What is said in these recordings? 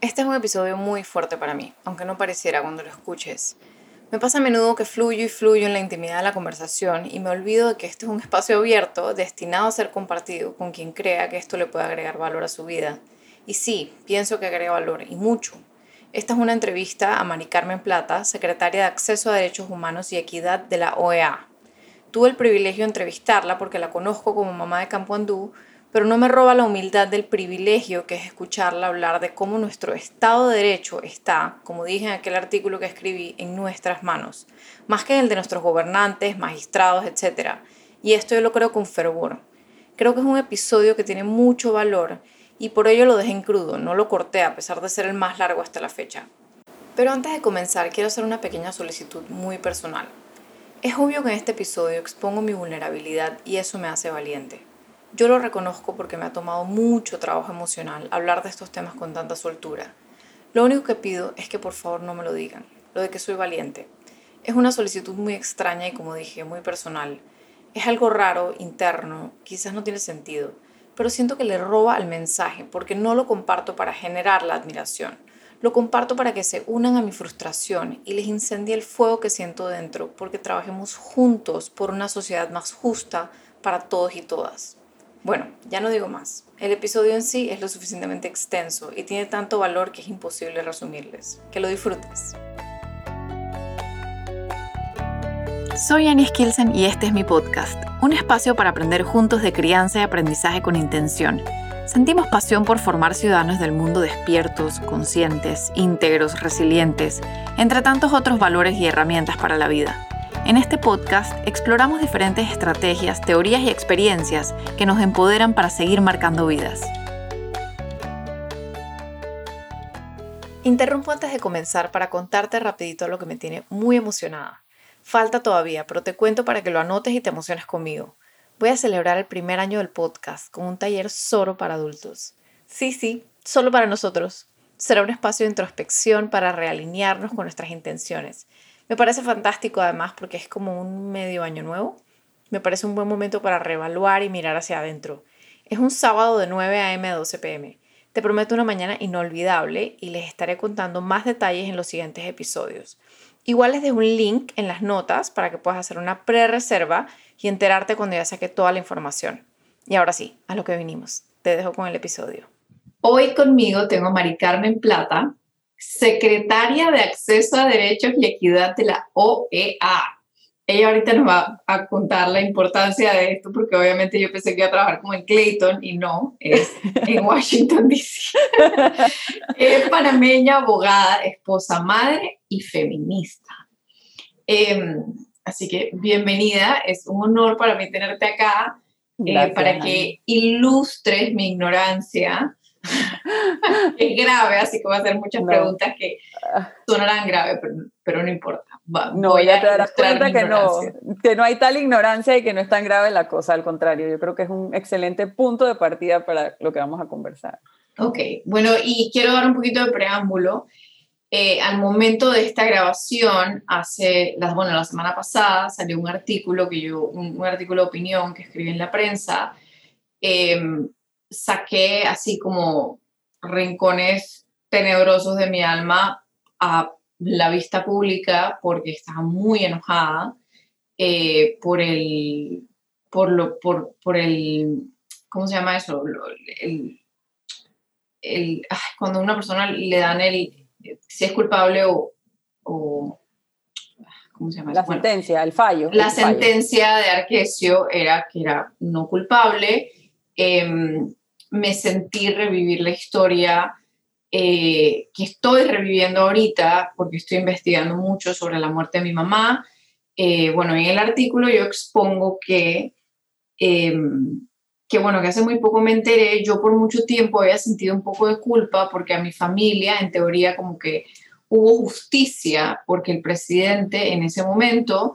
Este es un episodio muy fuerte para mí, aunque no pareciera cuando lo escuches. Me pasa a menudo que fluyo y fluyo en la intimidad de la conversación y me olvido de que este es un espacio abierto destinado a ser compartido con quien crea que esto le puede agregar valor a su vida. Y sí, pienso que agrega valor, y mucho. Esta es una entrevista a Mari Carmen Plata, secretaria de Acceso a Derechos Humanos y Equidad de la OEA. Tuve el privilegio de entrevistarla porque la conozco como mamá de Campo Andú, pero no me roba la humildad del privilegio que es escucharla hablar de cómo nuestro Estado de Derecho está, como dije en aquel artículo que escribí, en nuestras manos, más que en el de nuestros gobernantes, magistrados, etc. Y esto yo lo creo con fervor. Creo que es un episodio que tiene mucho valor y por ello lo dejé en crudo, no lo corté a pesar de ser el más largo hasta la fecha. Pero antes de comenzar quiero hacer una pequeña solicitud muy personal. Es obvio que en este episodio expongo mi vulnerabilidad y eso me hace valiente. Yo lo reconozco porque me ha tomado mucho trabajo emocional hablar de estos temas con tanta soltura. Lo único que pido es que por favor no me lo digan, lo de que soy valiente. Es una solicitud muy extraña y como dije, muy personal. Es algo raro, interno, quizás no tiene sentido, pero siento que le roba al mensaje porque no lo comparto para generar la admiración. Lo comparto para que se unan a mi frustración y les incendie el fuego que siento dentro porque trabajemos juntos por una sociedad más justa para todos y todas. Bueno, ya no digo más. El episodio en sí es lo suficientemente extenso y tiene tanto valor que es imposible resumirles. Que lo disfrutes. Soy Annie Skilsen y este es mi podcast, un espacio para aprender juntos de crianza y aprendizaje con intención. Sentimos pasión por formar ciudadanos del mundo despiertos, conscientes, íntegros, resilientes, entre tantos otros valores y herramientas para la vida. En este podcast exploramos diferentes estrategias, teorías y experiencias que nos empoderan para seguir marcando vidas. Interrumpo antes de comenzar para contarte rapidito lo que me tiene muy emocionada. Falta todavía, pero te cuento para que lo anotes y te emociones conmigo. Voy a celebrar el primer año del podcast con un taller solo para adultos. Sí, sí, solo para nosotros. Será un espacio de introspección para realinearnos con nuestras intenciones me parece fantástico además porque es como un medio año nuevo. Me parece un buen momento para reevaluar y mirar hacia adentro. Es un sábado de 9 a.m. a 12 p.m. Te prometo una mañana inolvidable y les estaré contando más detalles en los siguientes episodios. Igual les dejo un link en las notas para que puedas hacer una pre-reserva y enterarte cuando ya saque toda la información. Y ahora sí, a lo que vinimos. Te dejo con el episodio. Hoy conmigo tengo a Mari Carmen Plata, secretaria de Acceso a Derechos y Equidad de la OEA. Ella ahorita nos va a contar la importancia de esto, porque obviamente yo pensé que iba a trabajar como en Clayton y no, es en Washington, D.C. es panameña, abogada, esposa, madre y feminista. Em, así que bienvenida, es un honor para mí tenerte acá, eh, para que ilustres mi ignorancia es grave, así que voy a hacer muchas preguntas que ah. sonarán graves, pero, pero, no importa. no, ya te darás cuenta que no, que no hay tal ignorancia y que no es tan grave la cosa, al contrario, yo creo que es un excelente punto de partida para lo que vamos a conversar. Ok, bueno, y quiero dar un poquito de preámbulo. Eh, al momento de esta grabación, hace, las, bueno, la semana pasada salió un artículo que yo, un, artículo de opinión que escribí en la prensa, eh, saqué así como rincones tenebrosos de mi alma a la vista pública porque estaba muy enojada eh, por el, por lo, por, por el, ¿cómo se llama eso? El, el, cuando a una persona le dan el, si es culpable o, o ¿cómo se llama? La sentencia, el fallo. La sentencia de Arquesio era que era no culpable. Em, me sentí revivir la historia eh, que estoy reviviendo ahorita porque estoy investigando mucho sobre la muerte de mi mamá. Eh, bueno, en el artículo yo expongo que, em, que, bueno, que hace muy poco me enteré, yo por mucho tiempo había sentido un poco de culpa porque a mi familia, en teoría, como que hubo justicia porque el presidente en ese momento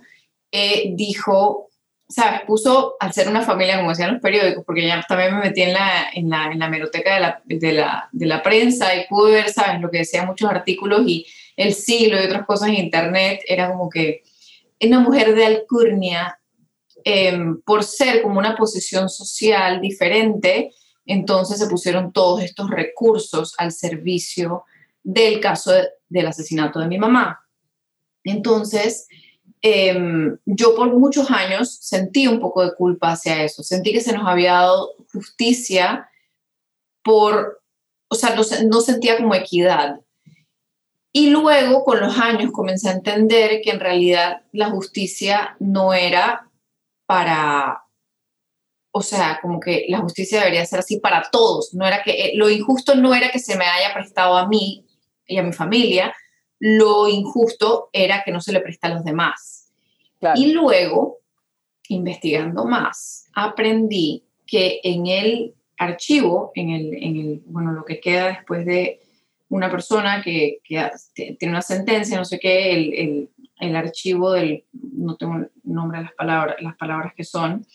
eh, dijo ¿sabes? Puso, al ser una familia, como decían los periódicos, porque ya también me metí en la, en la, en la meroteca de la, de, la, de la prensa y pude ver, ¿sabes? Lo que decían muchos artículos y el siglo y otras cosas en internet, era como que una mujer de alcurnia, em, por ser como una posición social diferente, entonces se pusieron todos estos recursos al servicio del caso del asesinato de mi mamá. Entonces, em, yo por muchos años sentí un poco de culpa hacia eso, sentí que se nos había dado justicia por, o sea, no, no sentía como equidad. Y luego, con los años, comencé a entender que en realidad la justicia no era para, o sea, como que la justicia debería ser así para todos. No era que eh, lo injusto no era que se me haya prestado a mí y a mi familia, lo injusto era que no se le presta a los demás. Y luego, investigando más, aprendí que en el archivo, en el, en el, bueno, lo que queda después de una persona que, tiene una sentencia, no sé qué, el, el, el, archivo del, no tengo nombre de las palabras, las palabras que son,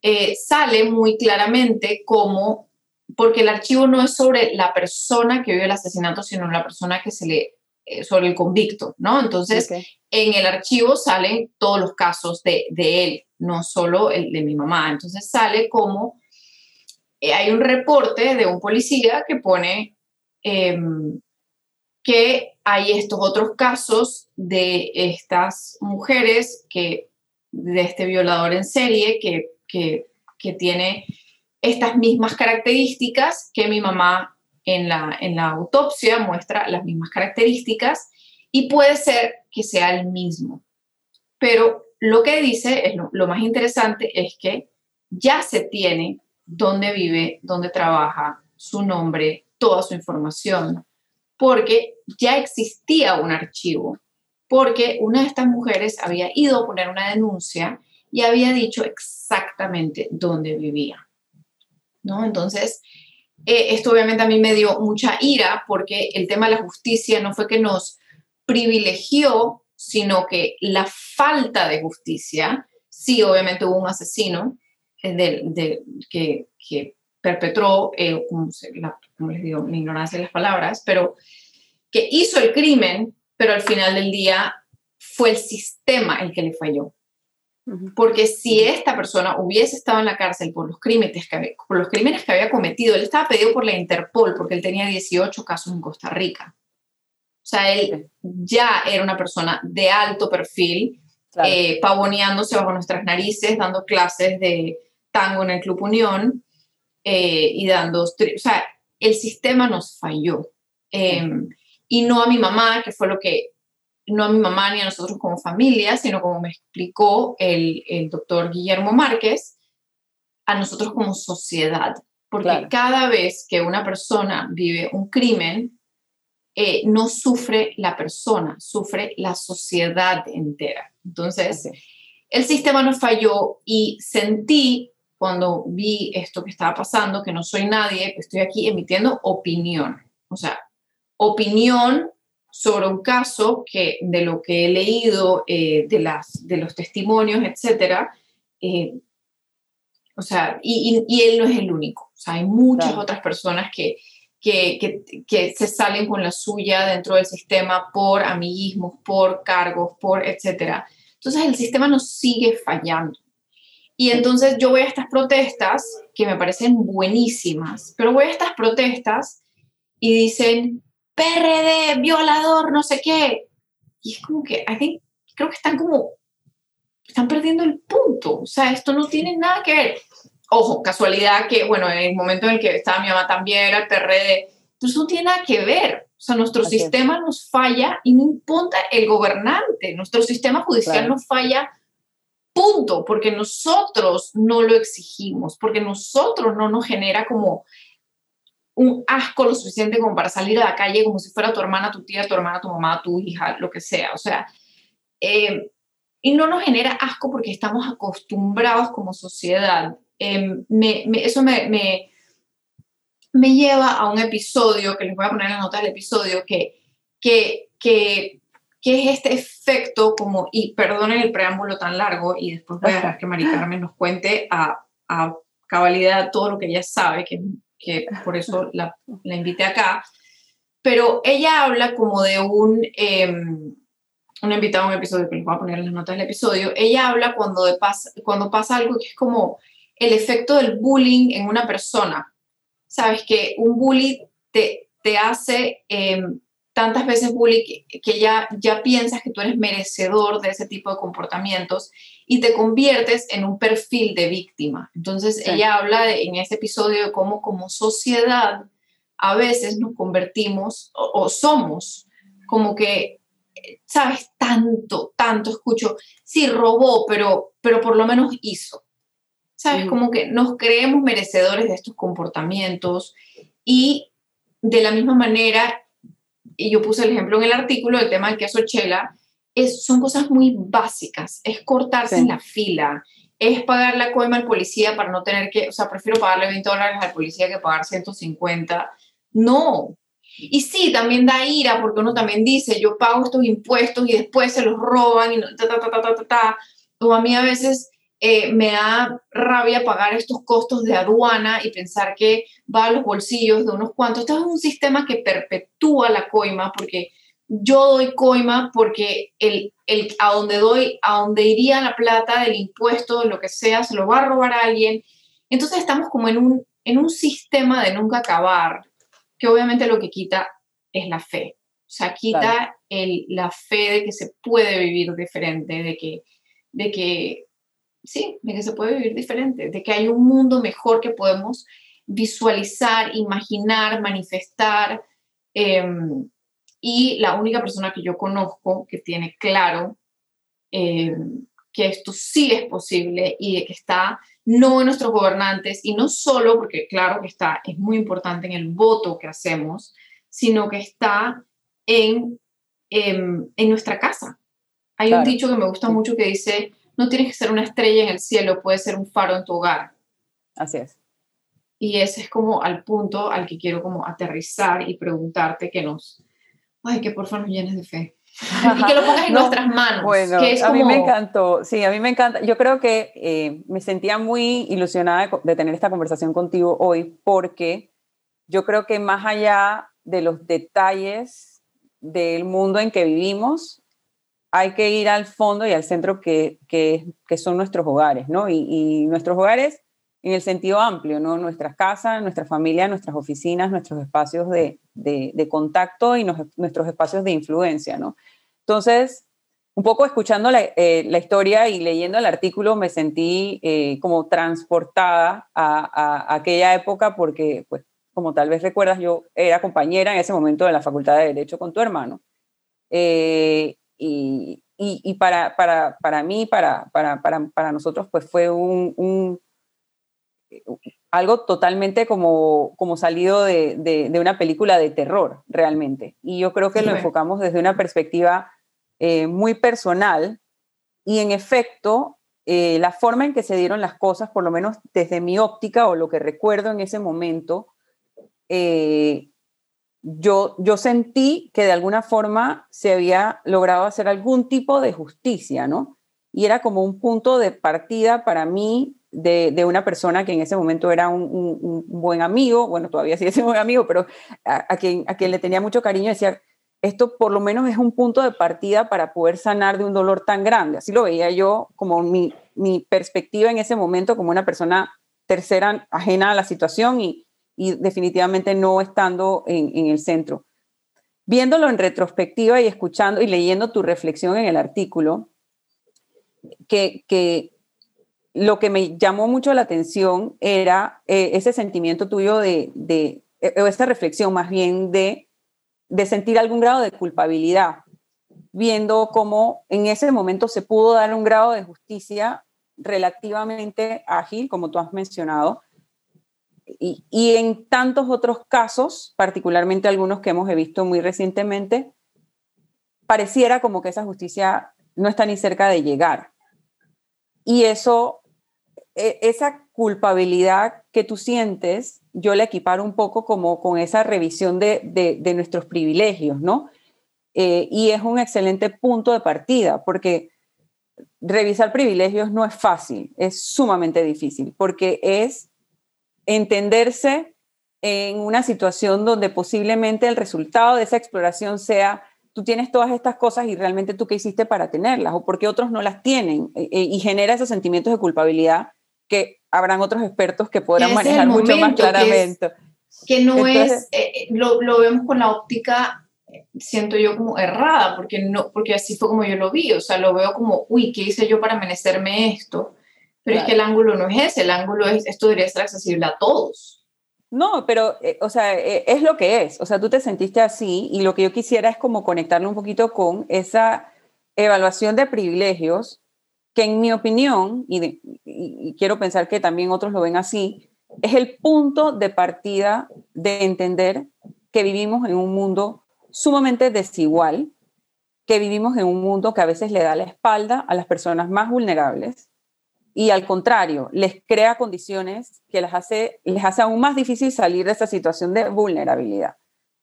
eh, sale muy claramente como, porque el archivo no es sobre la persona que vive el asesinato, sino la persona que se le, sobre el convicto, ¿no? Entonces, en el archivo salen todos los casos de, de él, no solo el de mi mamá. Entonces sale como eh, hay un reporte de un policía que pone em, que hay estos otros casos de estas mujeres que, de este violador en serie que, que, que tiene estas mismas características que mi mamá en la, en la autopsia muestra las mismas características y puede ser que sea el mismo. Pero lo que dice, es lo, lo más interesante, es que ya se tiene dónde vive, dónde trabaja, su nombre, toda su información, porque ya existía un archivo, porque una de estas mujeres había ido a poner una denuncia y había dicho exactamente dónde vivía. ¿No? Entonces, eh, esto obviamente a mí me dio mucha ira porque el tema de la justicia no fue que nos privilegió, sino que la falta de justicia, sí, obviamente hubo un asesino, eh, que, perpetró, eh, como, les digo, mi ignorancia de las palabras, pero que hizo el crimen, pero al final del día fue el sistema el que le falló. Porque si esta persona hubiese estado en la cárcel por los, crímenes que había, por los crímenes que había cometido, él estaba pedido por la Interpol porque él tenía 18 casos en Costa Rica. O sea, él ya era una persona de alto perfil, eh, pavoneándose bajo nuestras narices, dando clases de, tango en el Club Unión eh, y dando, o sea, el sistema nos falló. Em, y no a mi mamá, que fue lo que, no a mi mamá ni a nosotros como familia, sino como me explicó el, el doctor Guillermo Márquez, a nosotros como sociedad. Porque cada vez que una persona vive un crimen, eh, no sufre la persona, sufre la sociedad entera. Entonces, el sistema nos falló y sentí cuando vi esto que estaba pasando, que no soy nadie, que estoy aquí emitiendo opinión. O sea, opinión sobre un caso que de lo que he leído, eh, de, las, de los testimonios, etcétera, eh, o sea, y, y, él no es el único. O sea, hay muchas otras personas que, que, que, que, se salen con la suya dentro del sistema por amiguismos, por cargos, por etcétera. Entonces el sistema nos sigue fallando. Y entonces yo voy a estas protestas que me parecen buenísimas, pero voy a estas protestas y dicen, PRD, violador, no sé qué. Y es como que, creo que están como, están perdiendo el punto. O sea, esto no tiene nada que ver. Ojo, casualidad que, bueno, en el momento en el que estaba mi mamá también era el PRD, pues no tiene nada que ver. O sea, nuestro sistema nos falla y no importa el gobernante, nuestro sistema judicial nos falla punto, porque nosotros no lo exigimos, porque nosotros no nos genera como un asco lo suficiente como para salir a la calle como si fuera tu hermana, tu tía, tu hermana, tu mamá, tu hija, lo que sea. O sea, eh, y no nos genera asco porque estamos acostumbrados como sociedad. Em, me, eso me, me, me, lleva a un episodio, que les voy a poner en la nota del episodio, que, que, que ¿Qué es este efecto como, y perdonen el preámbulo tan largo, y después voy a dejar que Mari Carmen nos cuente a, a cabalidad todo lo que ella sabe, que, que por eso la, la, invité acá, pero ella habla como de un, eh, un invitado a un episodio, que les voy a poner en las notas del episodio, ella habla cuando, de cuando pasa algo que es como el efecto del bullying en una persona. Sabes que un bully te, te hace... Eh, tantas veces bullying que, ya, ya piensas que tú eres merecedor de ese tipo de comportamientos y te conviertes en un perfil de víctima. Entonces ella habla en ese episodio de cómo como sociedad a veces nos convertimos o, somos como que, sabes, tanto, tanto escucho, sí robó, pero, pero por lo menos hizo. ¿Sabes? Como que nos creemos merecedores de estos comportamientos y de la misma manera, y yo puse el ejemplo en el artículo del tema del queso chela, es, son cosas muy básicas, es cortarse en la fila, es pagar la coima al policía para no tener que, o sea, prefiero pagarle 20 dólares al policía que pagar 150. No. Y sí, también da ira porque uno también dice, yo pago estos impuestos y después se los roban y ta, ta, ta, ta, ta, ta. O a mí a veces eh, me da rabia pagar estos costos de aduana y pensar que va a los bolsillos de unos cuantos. Esto es un sistema que perpetúa la coima porque yo doy coima porque el, el, a donde doy, a donde iría la plata del impuesto, lo que sea, se lo va a robar a alguien. Entonces estamos como en un, en un sistema de nunca acabar, que obviamente lo que quita es la fe. O sea, quita el, la fe de que se puede vivir diferente, de que, de que sí, de que se puede vivir diferente, de que hay un mundo mejor que podemos visualizar, imaginar, manifestar. Em, y la única persona que yo conozco que tiene claro em, que esto sí es posible y de que está no en nuestros gobernantes y no solo porque claro que está, es muy importante en el voto que hacemos, sino que está en, em, en, nuestra casa. Hay un dicho que me gusta mucho que dice, no tienes que ser una estrella en el cielo, puedes ser un faro en tu hogar. Así es. Y ese es como al punto al que quiero como aterrizar y preguntarte que nos, ay, que por favor nos llenes de fe. y que lo pongas en nuestras manos. Bueno, a mí me encantó, sí, a mí me encanta. Yo creo que eh, me sentía muy ilusionada de, de tener esta conversación contigo hoy porque yo creo que más allá de los detalles del mundo en que vivimos, hay que ir al fondo y al centro que, son nuestros hogares, ¿no? Y, nuestros hogares en el sentido amplio, ¿no? Nuestras casas, nuestra familia, nuestras oficinas, nuestros espacios de, contacto y nuestros espacios de influencia, ¿no? Entonces, un poco escuchando la, eh, historia y leyendo el artículo me sentí eh, como transportada a, aquella época porque, pues, como tal vez recuerdas, yo era compañera en ese momento de la Facultad de Derecho con tu hermano. Eh, y, y, para, para, para, mí, para, para, para, nosotros, pues fue un, algo totalmente como, como salido de, de, una película de terror, realmente. Y yo creo que lo enfocamos desde una perspectiva eh, muy personal y en efecto, eh, la forma en que se dieron las cosas, por lo menos desde mi óptica o lo que recuerdo en ese momento, eh, yo, yo sentí que de alguna forma se había logrado hacer algún tipo de justicia, ¿no? Y era como un punto de partida para mí de, una persona que en ese momento era un, buen amigo, bueno, todavía sigue siendo un buen amigo, pero a, quien, a quien le tenía mucho cariño, decía, esto por lo menos es un punto de partida para poder sanar de un dolor tan grande. Así lo veía yo como mi, mi perspectiva en ese momento como una persona tercera ajena a la situación y, y definitivamente no estando en, el centro. Viéndolo en retrospectiva y escuchando y leyendo tu reflexión en el artículo, que, lo que me llamó mucho la atención era eh, ese sentimiento tuyo de, de eh, o esta reflexión más bien de, de sentir algún grado de culpabilidad, viendo cómo en ese momento se pudo dar un grado de justicia relativamente ágil, como tú has mencionado, y, en tantos otros casos, particularmente algunos que hemos visto muy recientemente, pareciera como que esa justicia no está ni cerca de llegar. Y eso, e, esa culpabilidad que tú sientes, yo la equiparo un poco como con esa revisión de, nuestros privilegios, ¿no? Eh, y es un excelente punto de partida, porque revisar privilegios no es fácil, es sumamente difícil, porque es entenderse en una situación donde posiblemente el resultado de esa exploración sea tú tienes todas estas cosas y realmente tú qué hiciste para tenerlas o porque otros no las tienen eh, eh, y genera esos sentimientos de culpabilidad que habrán otros expertos que podrán manejar mucho más claramente. Que, no es, eh, lo, lo, vemos con la óptica siento yo como errada, porque, no, porque así fue como yo lo vi, o sea, lo veo como, uy, ¿qué hice yo para merecerme esto? Pero es que el ángulo no es ese, el ángulo es, esto debería ser accesible a todos. No, pero, eh, o sea, eh, es lo que es, o sea, tú te sentiste así y lo que yo quisiera es como conectarlo un poquito con esa evaluación de privilegios que en mi opinión, y, y quiero pensar que también otros lo ven así, es el punto de partida de entender que vivimos en un mundo sumamente desigual, que vivimos en un mundo que a veces le da la espalda a las personas más vulnerables y al contrario, les crea condiciones que les hace, les hace aún más difícil salir de esa situación de vulnerabilidad.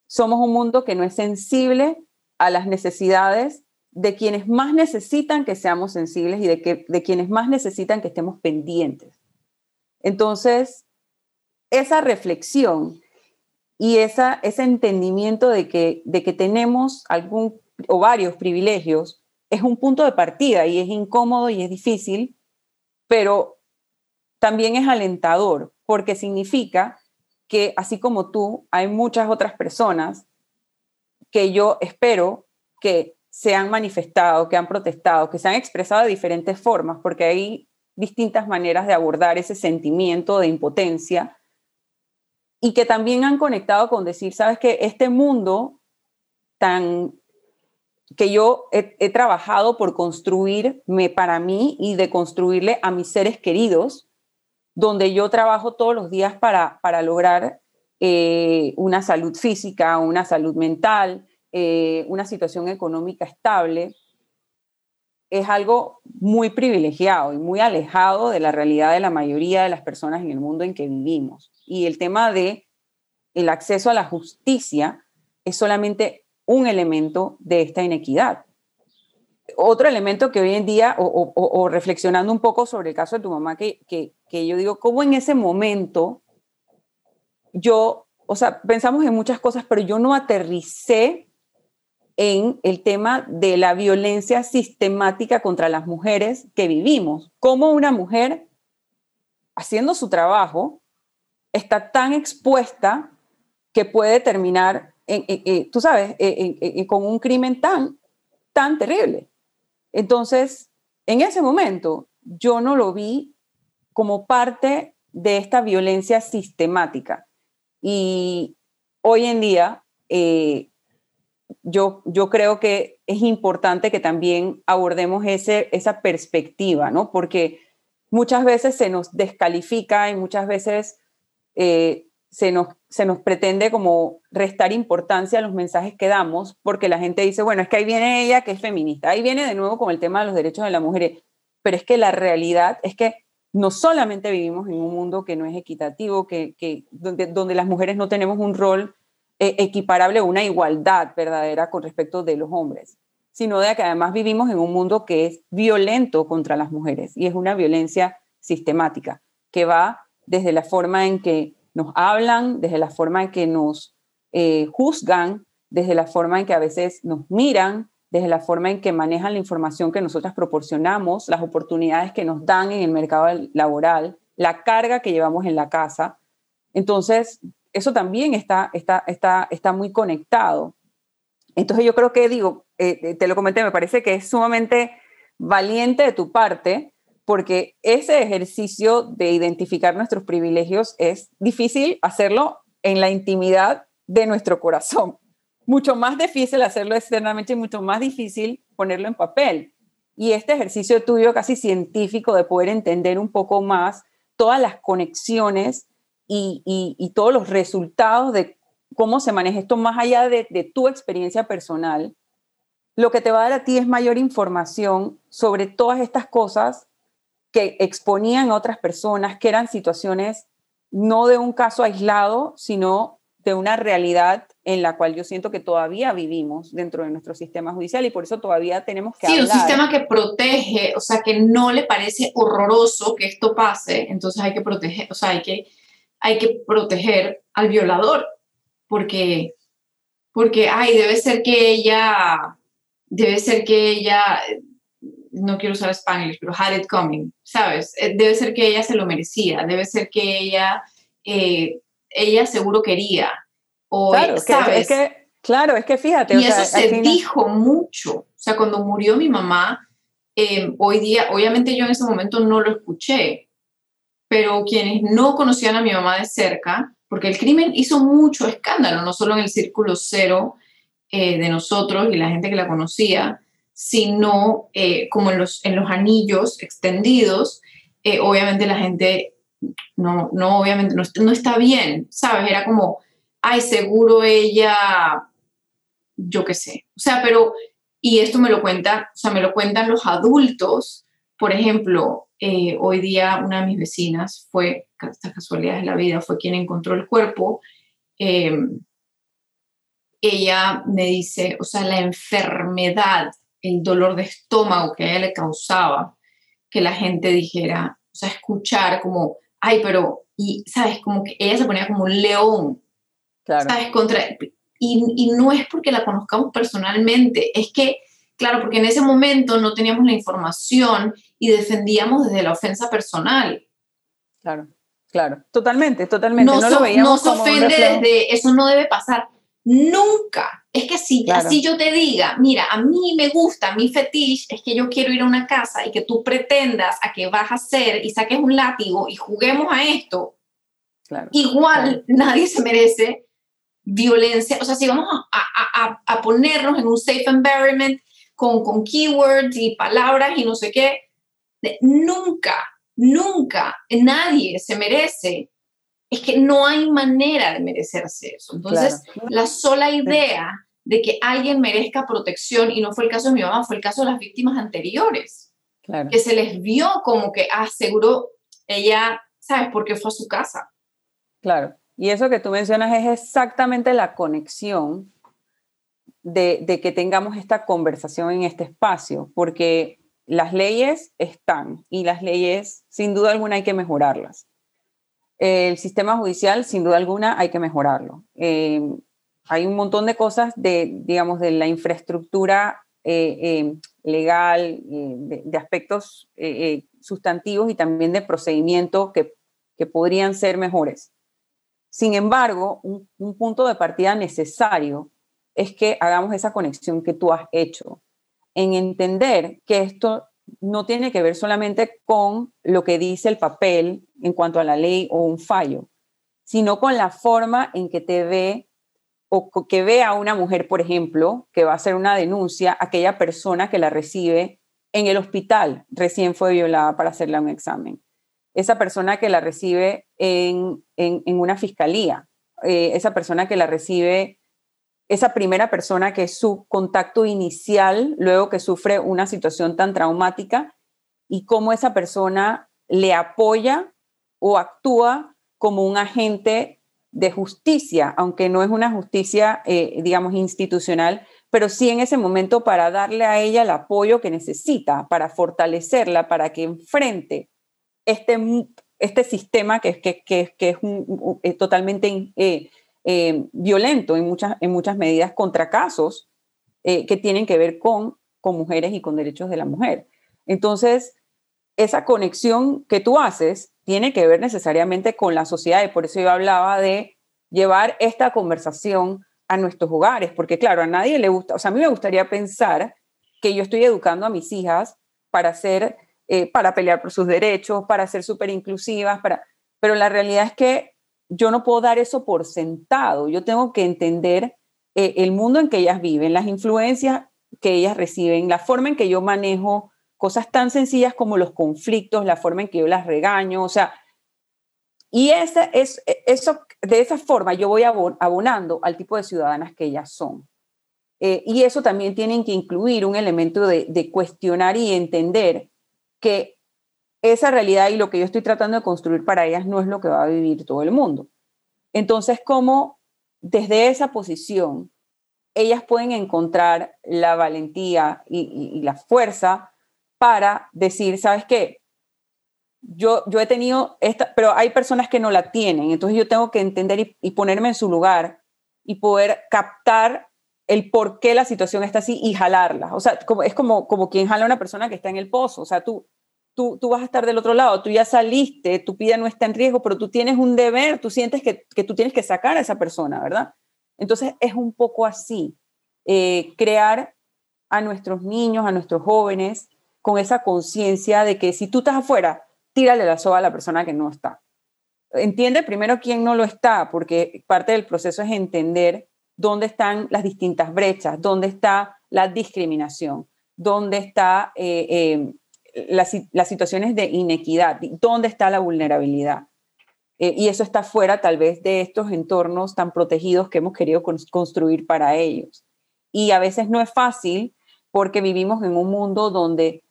Somos un mundo que no es sensible a las necesidades de quienes más necesitan que seamos sensibles y de, que, de quienes más necesitan que estemos pendientes. Entonces, esa reflexión y esa, ese entendimiento de que, de que tenemos algún o varios privilegios es un punto de partida y es incómodo y es difícil, pero también es alentador porque significa que así como tú, hay muchas otras personas que yo espero que se han manifestado, que han protestado, que se han expresado de diferentes formas, porque hay distintas maneras de abordar ese sentimiento de impotencia y que también han conectado con decir, sabes que este mundo tan que yo he, trabajado por construirme para mí y de construirle a mis seres queridos, donde yo trabajo todos los días para, para lograr eh, una salud física, una salud mental, eh, una situación económica estable, es algo muy privilegiado y muy alejado de la realidad de la mayoría de las personas en el mundo en que vivimos. Y el tema de el acceso a la justicia es solamente un elemento de esta inequidad. Otro elemento que hoy en día, o, reflexionando un poco sobre el caso de tu mamá, que, que, que yo digo, ¿cómo en ese momento yo, o sea, pensamos en muchas cosas, pero yo no aterricé en el tema de la violencia sistemática contra las mujeres que vivimos. Cómo una mujer, haciendo su trabajo, está tan expuesta que puede terminar, tú sabes, con un crimen tan, tan terrible. Entonces, en ese momento, yo no lo vi como parte de esta violencia sistemática. Y hoy en día, eh, yo, yo creo que es importante que también abordemos ese, esa perspectiva, ¿no? Porque muchas veces se nos descalifica y muchas veces eh, se, nos, se nos pretende como restar importancia a los mensajes que damos, porque la gente dice, bueno, es que ahí viene ella que es feminista, ahí viene de nuevo con el tema de los derechos de la mujer, pero es que la realidad es que no solamente vivimos en un mundo que no es equitativo, que, que donde, donde las mujeres no tenemos un rol eh, equiparable una igualdad verdadera con respecto de los hombres, sino de que además vivimos en un mundo que es violento contra las mujeres y es una violencia sistemática que va desde la forma en que nos hablan, desde la forma en que nos eh, juzgan, desde la forma en que a veces nos miran, desde la forma en que manejan la información que nosotras proporcionamos, las oportunidades que nos dan en el mercado laboral, la carga que llevamos en la casa. Entonces, eso también está, está, está, está muy conectado. Entonces yo creo que, digo, eh, te lo comenté, me parece que es sumamente valiente de tu parte, porque ese ejercicio de identificar nuestros privilegios es difícil hacerlo en la intimidad de nuestro corazón. Mucho más difícil hacerlo externamente y mucho más difícil ponerlo en papel. Y este ejercicio tuyo casi científico de poder entender un poco más todas las conexiones y, todos los resultados de cómo se maneja esto más allá de, de tu experiencia personal, lo que te va a dar a ti es mayor información sobre todas estas cosas que exponían a otras personas, que eran situaciones no de un caso aislado, sino de una realidad en la cual yo siento que todavía vivimos dentro de nuestro sistema judicial y por eso todavía tenemos que... Sí, un sistema que protege, o sea, que no le parece horroroso que esto pase, entonces hay que proteger, o sea, hay que hay que proteger al violador, porque, porque, ay, debe ser que ella, debe ser que ella, no quiero usar Spanish, pero had it coming, ¿sabes? Eh, debe ser que ella se lo merecía, debe ser que ella, eh, ella seguro quería. O, claro, ¿sabes? Es que Claro, es que fíjate. Y eso se dijo mucho. O sea, cuando murió mi mamá, eh, hoy día, obviamente yo en ese momento no lo escuché, pero quienes no conocían a mi mamá de cerca, porque el crimen hizo mucho escándalo, no solo en el círculo cero eh, de nosotros y la gente que la conocía, sino eh, como en los, en los anillos extendidos, obviamente la gente no, no, obviamente no, no está bien, ¿sabes? Era como, ay, seguro ella, yo qué sé. O sea, pero, y esto me lo cuenta, o sea, me lo cuentan los adultos. Por ejemplo, eh, hoy día una de mis vecinas fue, esta casualidad de la vida, fue quien encontró el cuerpo. Em, ella me dice, o sea, la enfermedad, el dolor de estómago que a ella le causaba, que la gente dijera, o sea, escuchar como, ay, pero, y, ¿sabes? Como que ella se ponía como un león, ¿sabes? Contra, y, y no es porque la conozcamos personalmente, es que, claro, porque en ese momento no teníamos la información y defendíamos desde la ofensa personal. Claro, claro, totalmente, totalmente. No, lo veíamos se ofende desde, eso no debe pasar. Nunca. Es que si así yo te diga, mira, a mí me gusta, mi fetiche es que yo quiero ir a una casa y que tú pretendas a que vas a hacer y saques un látigo y juguemos a esto, igual nadie se merece violencia. O sea, si vamos a, a, ponernos en un safe environment con, con keywords y palabras y no sé qué, nunca, nunca nadie se merece. Es que no hay manera de merecerse eso. Entonces, la sola idea de que alguien merezca protección, y no fue el caso de mi mamá, fue el caso de las víctimas anteriores, que se les vio como que aseguró ella, ¿sabes? Porque fue a su casa. Claro, y eso que tú mencionas es exactamente la conexión de, de que tengamos esta conversación en este espacio, porque las leyes están y las leyes, sin duda alguna, hay que mejorarlas el sistema judicial, sin duda alguna, hay que mejorarlo. Eh, hay un montón de cosas de, digamos, de la infraestructura eh, eh, legal, de, aspectos sustantivos y también de procedimiento que, podrían ser mejores. Sin embargo, un punto de partida necesario es que hagamos esa conexión que tú has hecho, en entender que esto no tiene que ver solamente con lo que dice el papel en cuanto a la ley o un fallo, sino con la forma en que te ve que ve a una mujer, por ejemplo, que va a hacer una denuncia, aquella persona que la recibe en el hospital, recién fue violada para hacerle un examen. Esa persona que la recibe en, una fiscalía, eh, esa persona que la recibe esa primera persona que es su contacto inicial luego que sufre una situación tan traumática y cómo esa persona le apoya o actúa como un agente de justicia, aunque no es una justicia, eh, digamos, institucional, pero sí en ese momento para darle a ella el apoyo que necesita, para fortalecerla, para que enfrente este, este sistema que, que, que, que es totalmente eh, eh, violento en muchas, en muchas medidas contra casos eh, que tienen que ver con, con mujeres y con derechos de la mujer. Entonces, esa conexión que tú haces tiene que ver necesariamente con la sociedad y por eso yo hablaba de llevar esta conversación a nuestros hogares, porque claro, a nadie le gusta, o sea, a mí me gustaría pensar que yo estoy educando a mis hijas para ser, eh, para pelear por sus derechos, para ser súper inclusivas, para, pero la realidad es que yo no puedo dar eso por sentado. Yo tengo que entender eh, el mundo en que ellas viven, las influencias que ellas reciben, la forma en que yo manejo cosas tan sencillas como los conflictos, la forma en que yo las regaño, o sea, y esa, es, eso, de esa forma yo voy abonando al tipo de ciudadanas que ellas son. Eh, y eso también tienen que incluir un elemento de, de cuestionar y entender que esa realidad y lo que yo estoy tratando de construir para ellas no es lo que va a vivir todo el mundo. Entonces, ¿cómo desde esa posición ellas pueden encontrar la valentía y, la fuerza para decir, ¿sabes qué? Yo, yo he tenido esta, pero hay personas que no la tienen, entonces yo tengo que entender y, ponerme en su lugar y poder captar el por qué la situación está así y jalarla. O sea, como, es como, como quien jala a una persona que está en el pozo. O sea, tú, tú, vas a estar del otro lado, tú ya saliste, tu vida no está en riesgo, pero tú tienes un deber, tú sientes que, tú tienes que sacar a esa persona, ¿verdad? Entonces es un poco así, eh, crear a nuestros niños, a nuestros jóvenes, con esa conciencia de que si tú estás afuera, tírale la soga a la persona que no está. Entiende primero quién no lo está, porque parte del proceso es entender dónde están las distintas brechas, dónde está la discriminación, dónde están eh, eh, las, situaciones de inequidad, dónde está la vulnerabilidad. Eh, y eso está fuera tal vez de estos entornos tan protegidos que hemos querido construir para ellos. Y a veces no es fácil porque vivimos en un mundo donde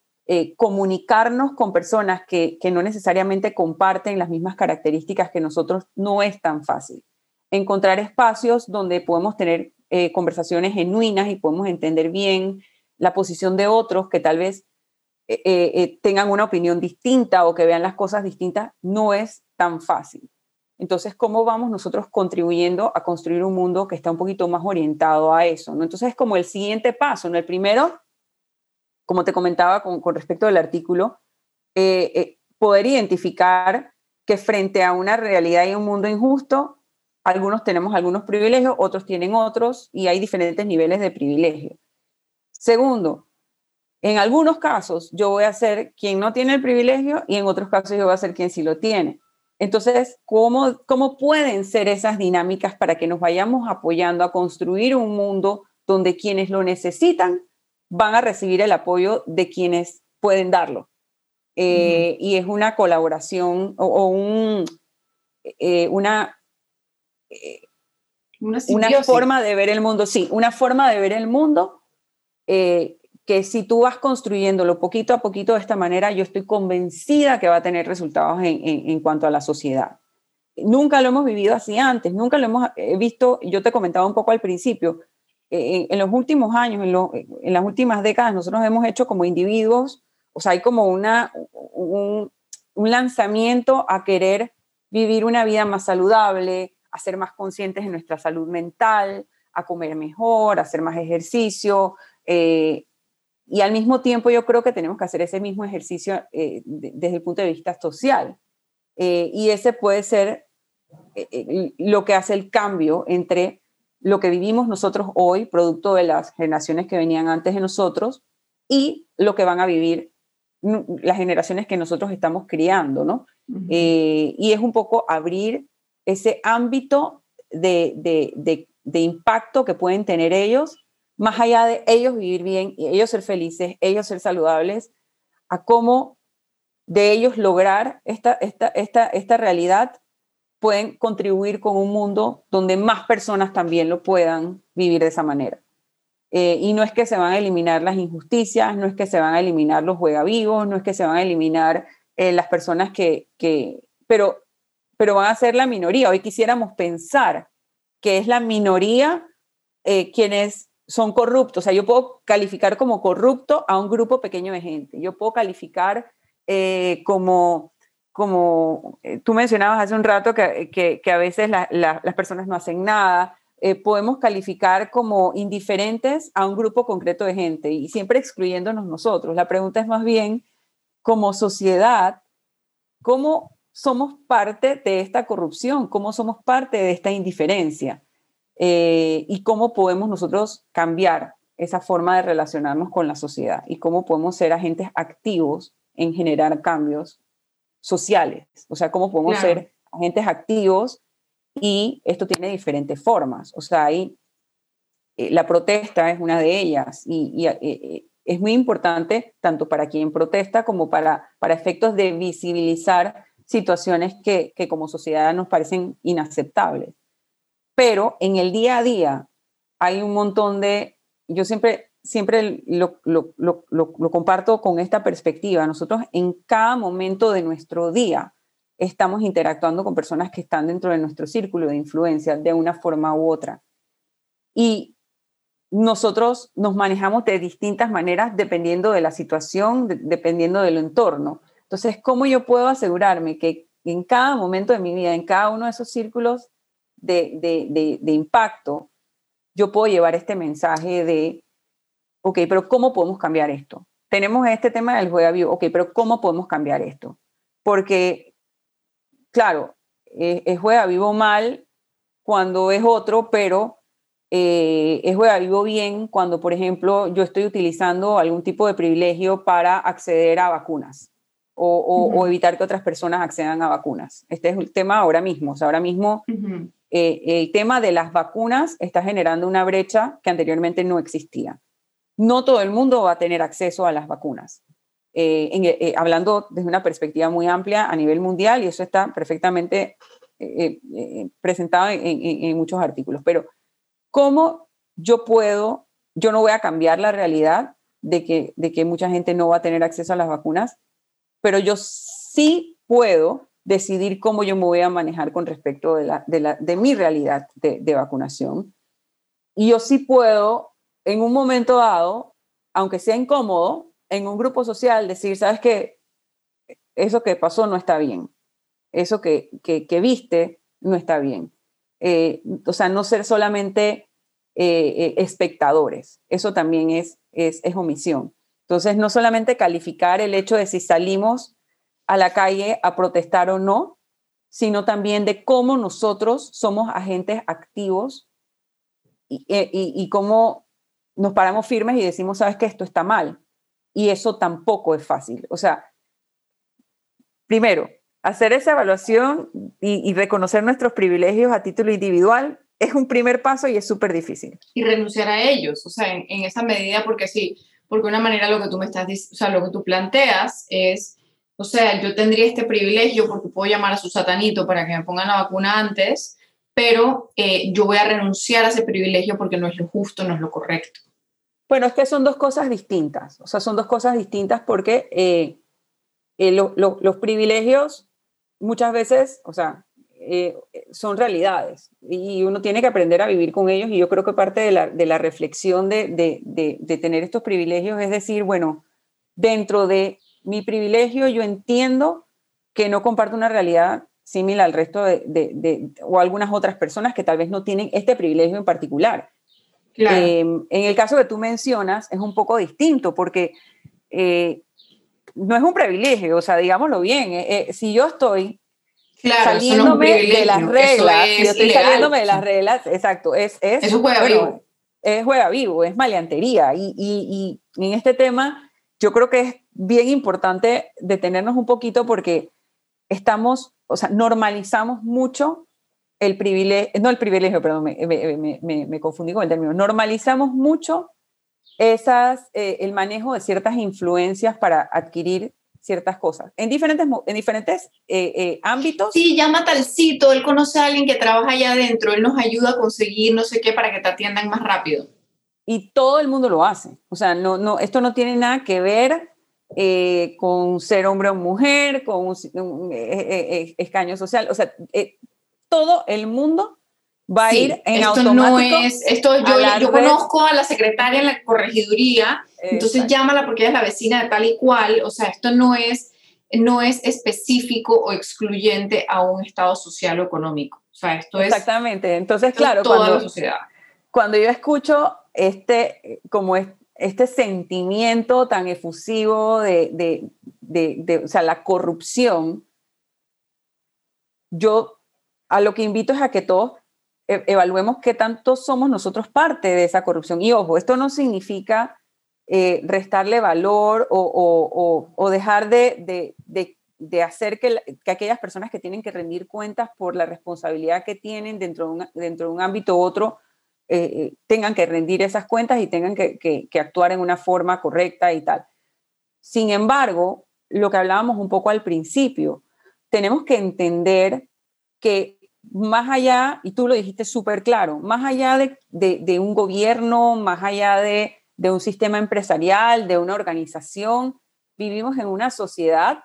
comunicarnos con personas que, no necesariamente comparten las mismas características que nosotros no es tan fácil encontrar espacios donde podemos tener eh, conversaciones genuinas y podemos entender bien la posición de otros que tal vez eh, eh, tengan una opinión distinta o que vean las cosas distintas, no es tan fácil. Entonces, ¿cómo vamos nosotros contribuyendo a construir un mundo que está un poquito más orientado a eso? Entonces, es como el siguiente paso. ¿no? El primero, como te comentaba con, respecto al artículo, poder identificar que frente a una realidad y un mundo injusto, algunos tenemos algunos privilegios, otros tienen otros y hay diferentes niveles de privilegio. Segundo, en algunos casos yo voy a ser quien no tiene el privilegio y en otros casos yo voy a ser quien sí lo tiene. Entonces, ¿cómo, ¿cómo pueden ser esas dinámicas para que nos vayamos apoyando a construir un mundo donde quienes lo necesitan van a recibir el apoyo de quienes pueden darlo? Eh, y es una colaboración o, un, eh, una una, forma de ver el mundo, sí, una forma de ver el mundo eh, que si tú vas construyéndolo poquito a poquito de esta manera, yo estoy convencida que va a tener resultados en, cuanto a la sociedad. Nunca lo hemos vivido así antes, nunca lo hemos visto, yo te comentaba un poco al principio, eh, en, los últimos años, en, las últimas décadas, nosotros hemos hecho como individuos, o sea, hay como una, un lanzamiento a querer vivir una vida más saludable, a ser más conscientes de nuestra salud mental, a comer mejor, a hacer más ejercicio. Eh, y al mismo tiempo yo creo que tenemos que hacer ese mismo ejercicio eh, desde el punto de vista social. Eh, y ese puede ser lo que hace el cambio entre lo que vivimos nosotros hoy, producto de las generaciones que venían antes de nosotros, y lo que van a vivir las generaciones que nosotros estamos criando, ¿no? y es un poco abrir ese ámbito de, impacto que pueden tener ellos, más allá de ellos vivir bien, ellos ser felices, ellos ser saludables, a cómo de ellos lograr esta, esta, esta, esta realidad pueden contribuir con un mundo donde más personas también lo puedan vivir de esa manera. Eh, y no es que se van a eliminar las injusticias, no es que se van a eliminar los juegavivos, no es que se van a eliminar eh, las personas que, que, pero pero van a ser la minoría. Hoy quisiéramos pensar que es la minoría eh, quienes son corruptos. O sea, yo puedo calificar como corrupto a un grupo pequeño de gente. Yo puedo calificar eh, como, como eh, tú mencionabas hace un rato que, que, a veces las personas no hacen nada. podemos calificar como indiferentes a un grupo concreto de gente y siempre excluyéndonos nosotros. La pregunta es más bien, como sociedad, ¿cómo somos parte de esta corrupción, cómo somos parte de esta indiferencia eh, y cómo podemos nosotros cambiar esa forma de relacionarnos con la sociedad y cómo podemos ser agentes activos en generar cambios sociales. O sea, cómo podemos ser agentes activos y esto tiene diferentes formas. O sea, hay, eh, la protesta es una de ellas y, eh, es muy importante tanto para quien protesta como para, para efectos de visibilizar situaciones que, como sociedad nos parecen inaceptables. Pero en el día a día hay un montón de, yo siempre, siempre lo, lo, comparto con esta perspectiva, nosotros en cada momento de nuestro día estamos interactuando con personas que están dentro de nuestro círculo de influencia de una forma u otra. Y nosotros nos manejamos de distintas maneras dependiendo de la situación, dependiendo del entorno. Entonces, ¿cómo yo puedo asegurarme que en cada momento de mi vida, en cada uno de esos círculos de, impacto, yo puedo llevar este mensaje de, ok, pero ¿cómo podemos cambiar esto? Tenemos este tema del juega vivo, ok, pero ¿cómo podemos cambiar esto? Porque, claro, es, juega vivo mal cuando es otro, pero eh, es juega vivo bien cuando, por ejemplo, yo estoy utilizando algún tipo de privilegio para acceder a vacunas o, evitar que otras personas accedan a vacunas. Este es el tema ahora mismo. O sea, ahora mismo eh, el tema de las vacunas está generando una brecha que anteriormente no existía. No todo el mundo va a tener acceso a las vacunas. Eh, hablando desde una perspectiva muy amplia a nivel mundial y eso está perfectamente presentado en muchos artículos. Pero ¿Cómo yo puedo, yo no voy a cambiar la realidad de que, de que mucha gente no va a tener acceso a las vacunas, pero yo sí puedo decidir cómo yo me voy a manejar con respecto de, la, de, mi realidad de, vacunación. Y yo sí puedo, en un momento dado, aunque sea incómodo, en un grupo social decir, sabes que eso que pasó no está bien, eso que, que, que viste no está bien. Eh, o sea, no ser solamente eh, eh, espectadores, eso también es, es, omisión. Entonces, no solamente calificar el hecho de si salimos a la calle a protestar o no, sino también de cómo nosotros somos agentes activos y, y, cómo nos paramos firmes y decimos, sabes que esto está mal. Y eso tampoco es fácil. O sea, primero, hacer esa evaluación y, reconocer nuestros privilegios a título individual es un primer paso y es súper difícil. Y renunciar a ellos, o sea, en, esa medida, porque sí, porque una manera lo que tú me estás o sea, lo que tú planteas es, o sea, yo tendría este privilegio porque puedo llamar a su satanito para que me pongan la vacuna antes, pero eh, yo voy a renunciar a ese privilegio porque no es lo justo, no es lo correcto. Bueno, es que son dos cosas distintas, o sea, son dos cosas distintas porque eh, eh, los privilegios muchas veces, o sea, son realidades y uno tiene que aprender a vivir con ellos y yo creo que parte de la, reflexión de, tener estos privilegios es decir, bueno, dentro de mi privilegio yo entiendo que no comparto una realidad similar al resto de, o algunas otras personas que tal vez no tienen este privilegio en particular. Em, en el caso que tú mencionas es un poco distinto porque eh, no es un privilegio, o sea, digámoslo bien, eh, si yo estoy saliéndome de las reglas, yo estoy saliéndome de las reglas, exacto, es, es, Eso juega vivo. Es juega vivo, es maleantería. Y, y, y, en este tema, yo creo que es bien importante detenernos un poquito porque estamos, o sea, normalizamos mucho el privilegio, no el privilegio, perdón, me, me, me, me confundí con el término, normalizamos mucho esas, eh, el manejo de ciertas influencias para adquirir ciertas cosas en diferentes, en diferentes eh, eh, ámbitos. Sí, llama talcito, él conoce a alguien que trabaja allá adentro, él nos ayuda a conseguir no sé qué para que te atiendan más rápido. Y todo el mundo lo hace. O sea, no, no, esto no tiene nada que ver eh, con ser hombre o mujer, con un, escaño social. O sea, todo el mundo va a ir en esto automático. No es, esto yo, yo conozco a la secretaria en la corregiduría, entonces llámala porque ella es la vecina de tal y cual, o sea, esto no es, no es específico o excluyente a un estado social o económico. O sea, esto es... Exactamente, entonces claro, toda cuando, la sociedad. cuando yo escucho este, como este sentimiento tan efusivo de, de, de, de o sea, la corrupción, yo a lo que invito es a que todos e, evaluemos qué tanto somos nosotros parte de esa corrupción. Y ojo, esto no significa eh, restarle valor o, dejar de, hacer que, aquellas personas que tienen que rendir cuentas por la responsabilidad que tienen dentro de un, dentro de un ámbito u otro, eh, eh, tengan que rendir esas cuentas y tengan que, actuar en una forma correcta y tal. Sin embargo, lo que hablábamos un poco al principio, tenemos que entender que más allá, y tú lo dijiste súper claro, más allá de, un gobierno, más allá de, un sistema empresarial, de una organización, vivimos en una sociedad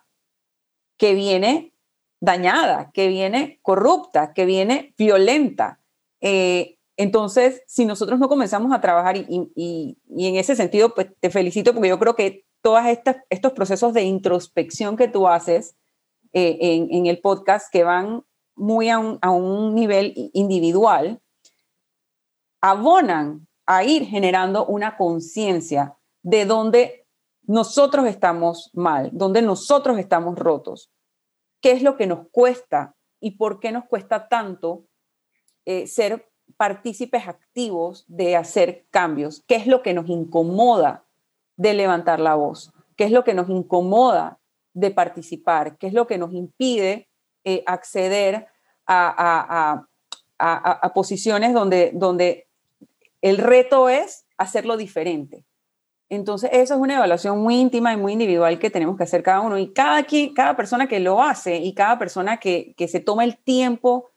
que viene dañada, que viene corrupta, que viene violenta. Eh, entonces, si nosotros no comenzamos a trabajar, y, en ese sentido, pues te felicito porque yo creo que todos estos procesos de introspección que tú haces eh, en, el podcast que van muy a un, nivel individual, abonan a ir generando una conciencia de dónde nosotros estamos mal, dónde nosotros estamos rotos, qué es lo que nos cuesta y por qué nos cuesta tanto eh, ser partícipes activos de hacer cambios. ¿Qué es lo que nos incomoda de levantar la voz? ¿Qué es lo que nos incomoda de participar? ¿Qué es lo que nos impide eh, acceder a, posiciones donde, donde el reto es hacerlo diferente? Entonces, eso es una evaluación muy íntima y muy individual que tenemos que hacer cada uno. Y cada, cada persona que lo hace y cada persona que, que se toma el tiempo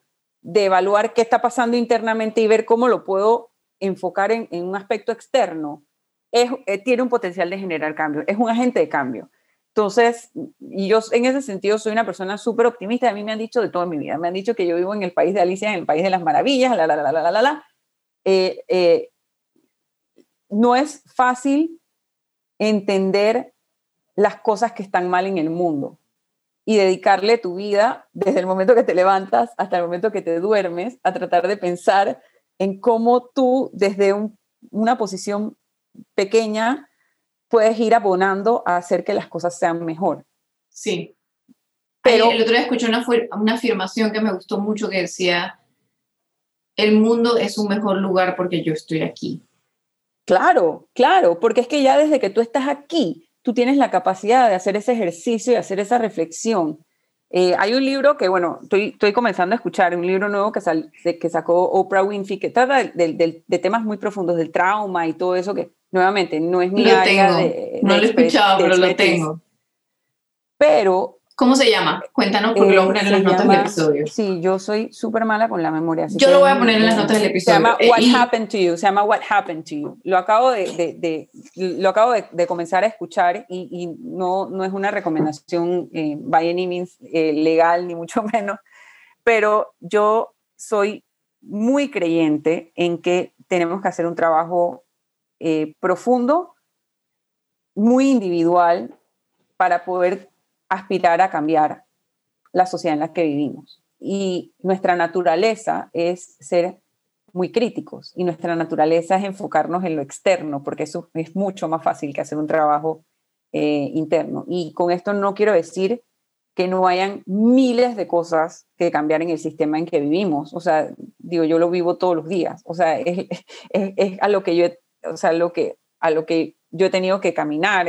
de evaluar qué está pasando internamente y ver cómo lo puedo enfocar en, un aspecto externo, eh, tiene un potencial de generar cambio, es un agente de cambio. Entonces, y yo en ese sentido soy una persona súper optimista, a mí me han dicho de toda mi vida, me han dicho que yo vivo en el país de Alicia, en el país de las maravillas, la, la, la, la, la, la, eh, eh, no es fácil entender las cosas que están mal en el mundo y dedicarle tu vida desde el momento que te levantas hasta el momento que te duermes a tratar de pensar en cómo tú desde una posición pequeña puedes ir abonando a hacer que las cosas sean mejor. Sí. Pero el otro día escuché una, una afirmación que me gustó mucho que decía, el mundo es un mejor lugar porque yo estoy aquí. Claro, claro, porque es que ya desde que tú estás aquí, tú tienes la capacidad de hacer ese ejercicio y hacer esa reflexión. Eh, hay un libro que, bueno, estoy, estoy comenzando a escuchar, un libro nuevo que, que sacó Oprah Winfrey, que trata de, de, temas muy profundos, del trauma y todo eso, que nuevamente no es mi lo área No lo he escuchado, pero lo tengo. Pero ¿Cómo se llama? Cuéntanos porque lo voy a poner en las notas del episodio. Sí, yo soy súper mala con la memoria. yo lo voy a poner en las notas del episodio. Se llama eh, What Happened to You. Se llama What Happened to You. Lo acabo de, de, de lo acabo de, comenzar a escuchar y, y, no, no es una recomendación eh, by any means eh, legal, ni mucho menos. Pero yo soy muy creyente en que tenemos que hacer un trabajo eh, profundo, muy individual, para poder aspirar a cambiar la sociedad en la que vivimos. Y nuestra naturaleza es ser muy críticos y nuestra naturaleza es enfocarnos en lo externo, porque eso es mucho más fácil que hacer un trabajo eh, interno. Y con esto no quiero decir que no hayan miles de cosas que cambiar en el sistema en que vivimos. O sea, digo, yo lo vivo todos los días. O sea, es, a lo que yo, o sea, lo que, a lo que yo he tenido que caminar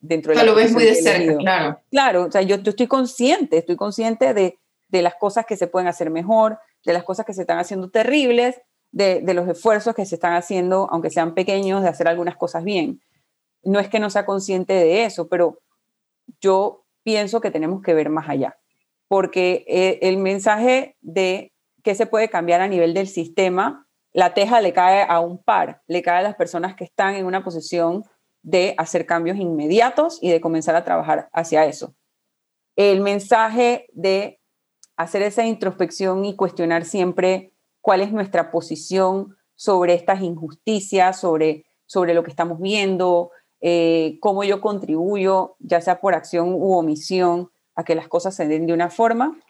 dentro de la lo ves muy de cerca, claro. Claro, o sea, yo, yo, estoy consciente, estoy consciente de, de, las cosas que se pueden hacer mejor, de las cosas que se están haciendo terribles, de, de, los esfuerzos que se están haciendo, aunque sean pequeños, de hacer algunas cosas bien. No es que no sea consciente de eso, pero yo pienso que tenemos que ver más allá, porque eh, el mensaje de qué se puede cambiar a nivel del sistema, la teja le cae a un par, le cae a las personas que están en una posición de hacer cambios inmediatos y de comenzar a trabajar hacia eso. El mensaje de hacer esa introspección y cuestionar siempre cuál es nuestra posición sobre estas injusticias, sobre, sobre lo que estamos viendo, eh, cómo yo contribuyo, ya sea por acción u omisión, a que las cosas se den de una forma.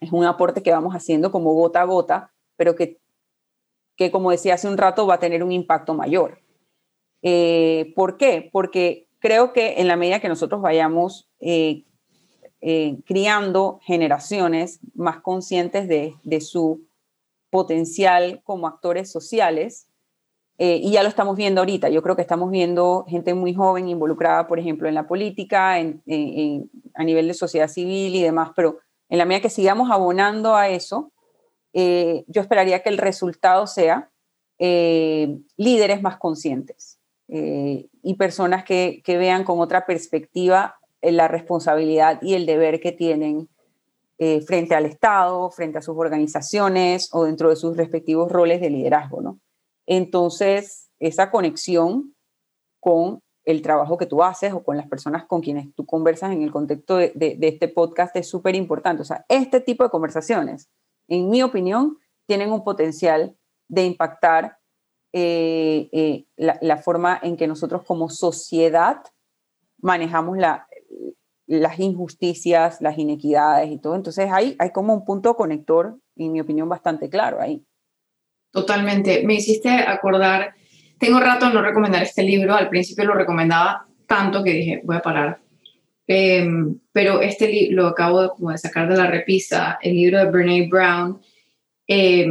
Es un aporte que vamos haciendo como gota a gota, pero que, que como decía hace un rato, va a tener un impacto mayor. Eh, ¿Por qué? Porque creo que en la medida que nosotros vayamos eh, eh, criando generaciones más conscientes de, su potencial como actores sociales, y ya lo estamos viendo ahorita, yo creo que estamos viendo gente muy joven involucrada, por ejemplo, en la política, a nivel de sociedad civil y demás, pero en la medida que sigamos abonando a eso, yo esperaría que el resultado sea líderes más conscientes. Eh, y personas que, vean con otra perspectiva eh, la responsabilidad y el deber que tienen eh, frente al Estado, frente a sus organizaciones o dentro de sus respectivos roles de liderazgo. ¿no? Entonces, esa conexión con el trabajo que tú haces o con las personas con quienes tú conversas en el contexto de, de este podcast es súper importante. O sea, este tipo de conversaciones, en mi opinión, tienen un potencial de impactar eh, eh, la, forma en que nosotros como sociedad manejamos las injusticias, las inequidades y todo. Entonces hay, hay como un punto conector, en mi opinión, bastante claro ahí. Totalmente. Me hiciste acordar, tengo rato no recomendar este libro, al principio lo recomendaba tanto que dije, voy a parar. Em, pero este lo acabo de, como de sacar de la repisa, el libro de Brene Brown. Eh,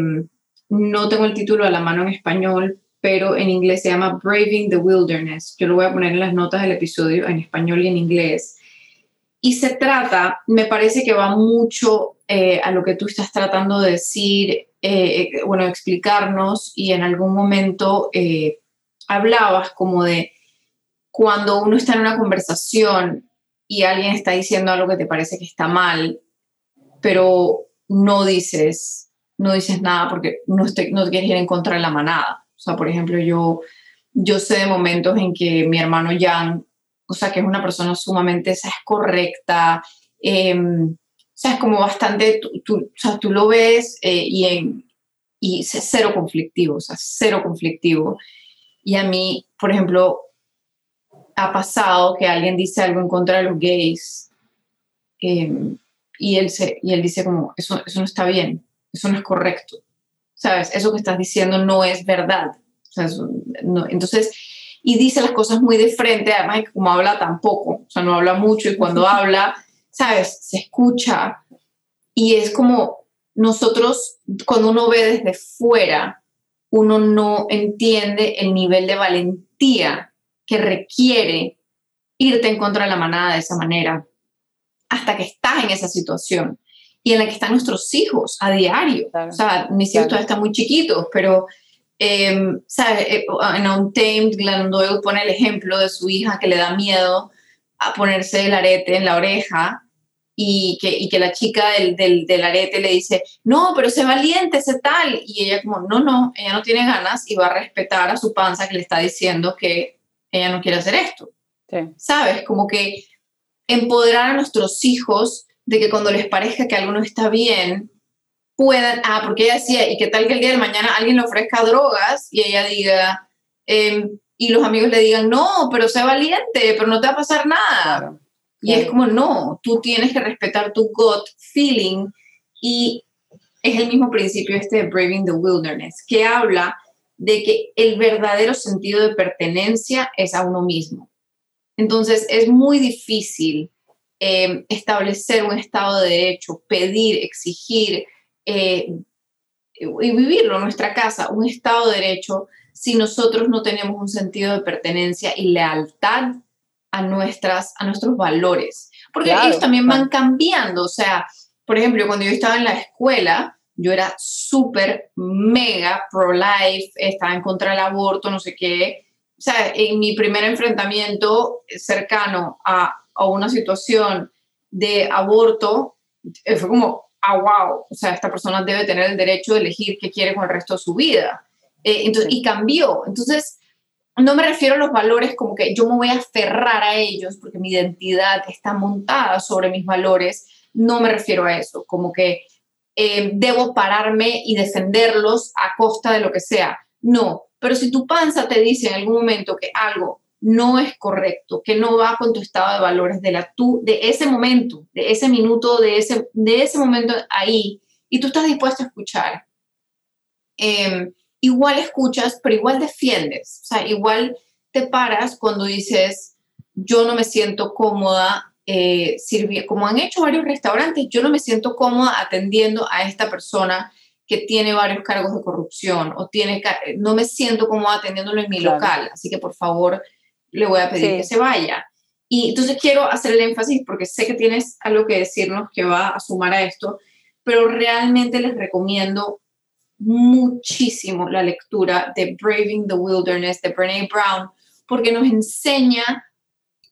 no tengo el título a la mano en español, pero en inglés se llama Braving the Wilderness. Yo lo voy a poner en las notas del episodio en español y en inglés. Y se trata, me parece que va mucho eh, a lo que tú estás tratando de decir, eh, eh, bueno, explicarnos y en algún momento hablabas como de cuando uno está en una conversación y alguien está diciendo algo que te parece que está mal, pero no dices, no dices nada porque no, no quieres ir en contra de la manada. O sea, por ejemplo, yo, yo sé de momentos en que mi hermano Jan, o sea, que es una persona sumamente, ¿sabes? correcta, eh, o sea, es como bastante, tú, o sea, tú lo ves eh, y, en, y cero conflictivo, o sea, cero conflictivo. Y a mí, por ejemplo, ha pasado que alguien dice algo en contra de los gays em, y, él se, y él dice como, eso, eso no está bien, eso no es correcto. ¿Sabes? Eso que estás diciendo no es verdad. entonces, y dice las cosas muy de frente, además como habla tampoco, o sea, no habla mucho y cuando habla, ¿sabes? Se escucha y es como nosotros, cuando uno ve desde fuera, uno no entiende el nivel de valentía que requiere irte en contra de la manada de esa manera hasta que estás en esa situación y en la que están nuestros hijos a diario. o sea, mis hijos todavía están muy chiquitos, pero eh, ¿sabes? Eh, en Untamed, Glenn Doyle pone el ejemplo de su hija que le da miedo a ponerse el arete en la oreja y que, y que la chica del, del, del, arete le dice, no, pero sé valiente, sé tal. Y ella como, no, no, ella no tiene ganas y va a respetar a su panza que le está diciendo que ella no quiere hacer esto. ¿Sabes? Como que empoderar a nuestros hijos de que cuando les parezca que algo no está bien, puedan, ah, porque ella decía, y qué tal que el día de mañana alguien le ofrezca drogas y ella diga, em, y los amigos le digan, no, pero sé valiente, pero no te va a pasar nada. Y es como, no, tú tienes que respetar tu gut feeling y es el mismo principio este de Braving the Wilderness, que habla de que el verdadero sentido de pertenencia es a uno mismo. Entonces es muy difícil eh, establecer un Estado de Derecho, pedir, exigir eh, y vivirlo en nuestra casa, un Estado de Derecho, si nosotros no tenemos un sentido de pertenencia y lealtad a, nuestras, a nuestros valores. Porque ellos también van cambiando. O sea, por ejemplo, cuando yo estaba en la escuela, yo era súper, mega pro-life, estaba en contra del aborto, no sé qué. O sea, en mi primer enfrentamiento cercano a, a una situación de aborto, eh, fue como, ah, wow, o sea, esta persona debe tener el derecho de elegir qué quiere con el resto de su vida. Eh, entonces, y cambió. Entonces, no me refiero a los valores como que yo me voy a aferrar a ellos porque mi identidad está montada sobre mis valores. No me refiero a eso, como que eh, debo pararme y defenderlos a costa de lo que sea. No, pero si tu panza te dice en algún momento que algo no es correcto, que no va con tu estado de valores de la tú de ese momento, de ese minuto, de ese de ese momento ahí y tú estás dispuesto a escuchar. Em, igual escuchas, pero igual defiendes, o sea, igual te paras cuando dices yo no me siento cómoda eh, como han hecho varios restaurantes, yo no me siento cómoda atendiendo a esta persona que tiene varios cargos de corrupción o tiene, no me siento cómoda atendiéndolo en mi local, así que por favor le voy a pedir que se vaya. Y entonces quiero hacer el énfasis porque sé que tienes algo que decirnos que va a sumar a esto, pero realmente les recomiendo muchísimo la lectura de Braving the Wilderness de Brene Brown porque nos enseña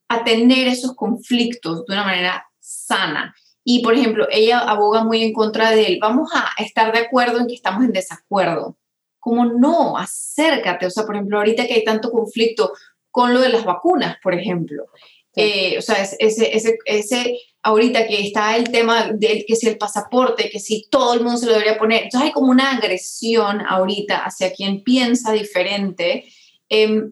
a tener esos conflictos de una manera sana. Y, por ejemplo, ella aboga muy en contra de él. Vamos a estar de acuerdo en que estamos en desacuerdo. Como no, acércate. O sea, por ejemplo, ahorita que hay tanto conflicto con lo de las vacunas, por ejemplo. Eh, o sea, ese, ese, ese, ahorita que está el tema de que si el pasaporte, que si todo el mundo se lo debería poner. Entonces hay como una agresión ahorita hacia quien piensa diferente. Eh,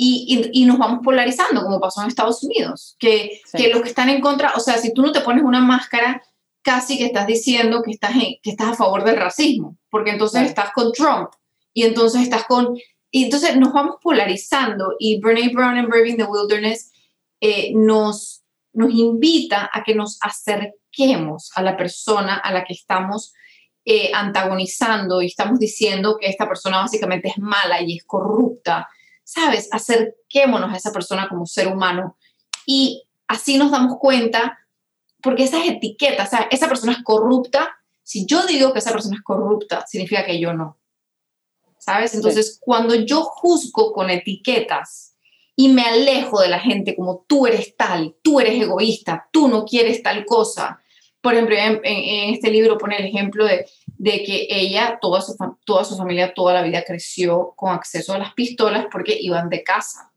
y, y, nos vamos polarizando, como pasó en Estados Unidos, que, que los que están en contra, o sea, si tú no te pones una máscara, casi que estás diciendo que estás, que estás a favor del racismo, porque entonces estás con Trump y entonces estás con... Y entonces nos vamos polarizando y Brene Brown en Braving the Wilderness eh, nos, nos invita a que nos acerquemos a la persona a la que estamos eh, antagonizando y estamos diciendo que esta persona básicamente es mala y es corrupta, ¿sabes? Acerquémonos a esa persona como ser humano y así nos damos cuenta, porque esas etiquetas, ¿sabes? Esa persona es corrupta, si yo digo que esa persona es corrupta, significa que yo no. ¿Sabes? Entonces, cuando yo juzgo con etiquetas y me alejo de la gente como tú eres tal, tú eres egoísta, tú no quieres tal cosa. Por ejemplo, en, este libro pone el ejemplo de, de que ella, toda su, toda su familia, toda la vida creció con acceso a las pistolas porque iban de casa.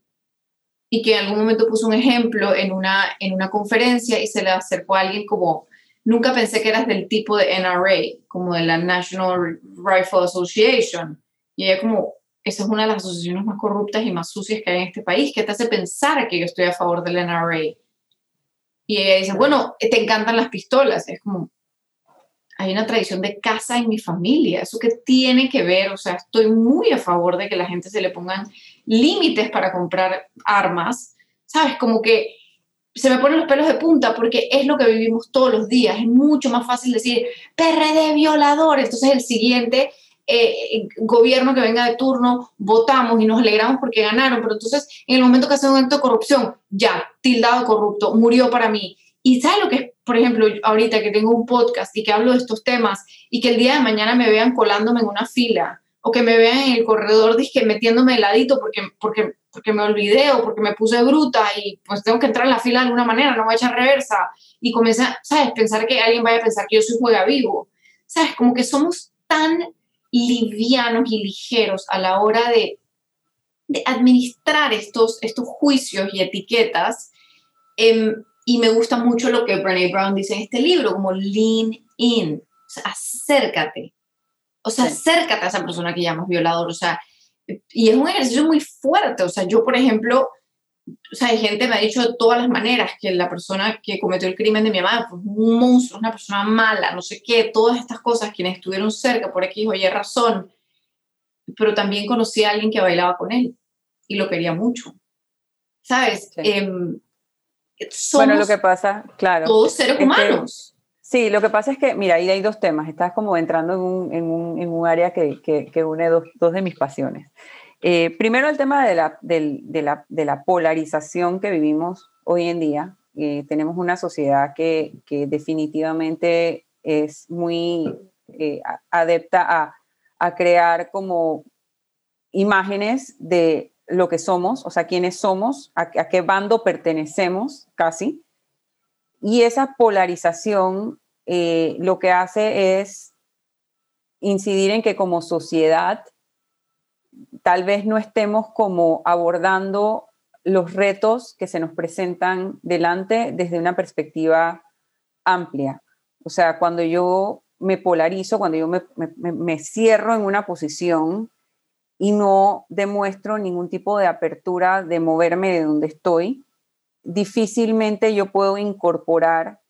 Y que en algún momento puso un ejemplo en una, en una conferencia y se le acercó a alguien como, nunca pensé que eras del tipo de NRA, como de la National Rifle Association. Y ella como, esa es una de las asociaciones más corruptas y más sucias que hay en este país, que te hace pensar que yo estoy a favor del NRA. Y ella dice, bueno, te encantan las pistolas. Es como, hay una tradición de casa en mi familia. ¿Eso que tiene que ver? O sea, estoy muy a favor de que la gente se le pongan límites para comprar armas. ¿Sabes? Como que se me ponen los pelos de punta porque es lo que vivimos todos los días. Es mucho más fácil decir PRD violador. Entonces el siguiente eh, gobierno que venga de turno, votamos y nos alegramos porque ganaron, pero entonces en el momento que hacen un acto de corrupción, ya, tildado corrupto, murió para mí. Y ¿sabes lo que es, por ejemplo, ahorita que tengo un podcast y que hablo de estos temas y que el día de mañana me vean colándome en una fila o que me vean en el corredor dije, metiéndome heladito porque, porque, porque me olvidé o porque me puse bruta y pues tengo que entrar en la fila de alguna manera, no voy a echar reversa y comienza, ¿sabes? Pensar que alguien vaya a pensar que yo soy juega vivo. ¿Sabes? Como que somos tan livianos y ligeros a la hora de, administrar estos, estos juicios y etiquetas. Em, y me gusta mucho lo que Brené Brown dice en este libro, como lean in, acércate. O sea, acércate a esa persona que llamas violador. O sea, y es un ejercicio muy fuerte. O sea, yo, por ejemplo, o sea, hay gente me ha dicho de todas las maneras que la persona que cometió el crimen de mi mamá fue un monstruo, una persona mala, no sé qué, todas estas cosas, quienes estuvieron cerca por X o Y razón. Pero también conocí a alguien que bailaba con él y lo quería mucho. ¿Sabes? Em, bueno, lo que pasa, claro. Todos seres humanos. sí, lo que pasa es que, mira, ahí hay dos temas. Estás como entrando en un, en un, en un área que, que, que une dos, dos de mis pasiones. Eh, primero el tema de la, polarización que vivimos hoy en día. Eh, tenemos una sociedad que, definitivamente es muy eh, adepta a, crear como imágenes de lo que somos, o sea, quiénes somos, a, a qué bando pertenecemos casi. Y esa polarización lo que hace es incidir en que como sociedad tal vez no estemos como abordando los retos que se nos presentan delante desde una perspectiva amplia. O sea, cuando yo me polarizo, cuando yo me, cierro en una posición y no demuestro ningún tipo de apertura de moverme de donde estoy, difícilmente yo puedo incorporar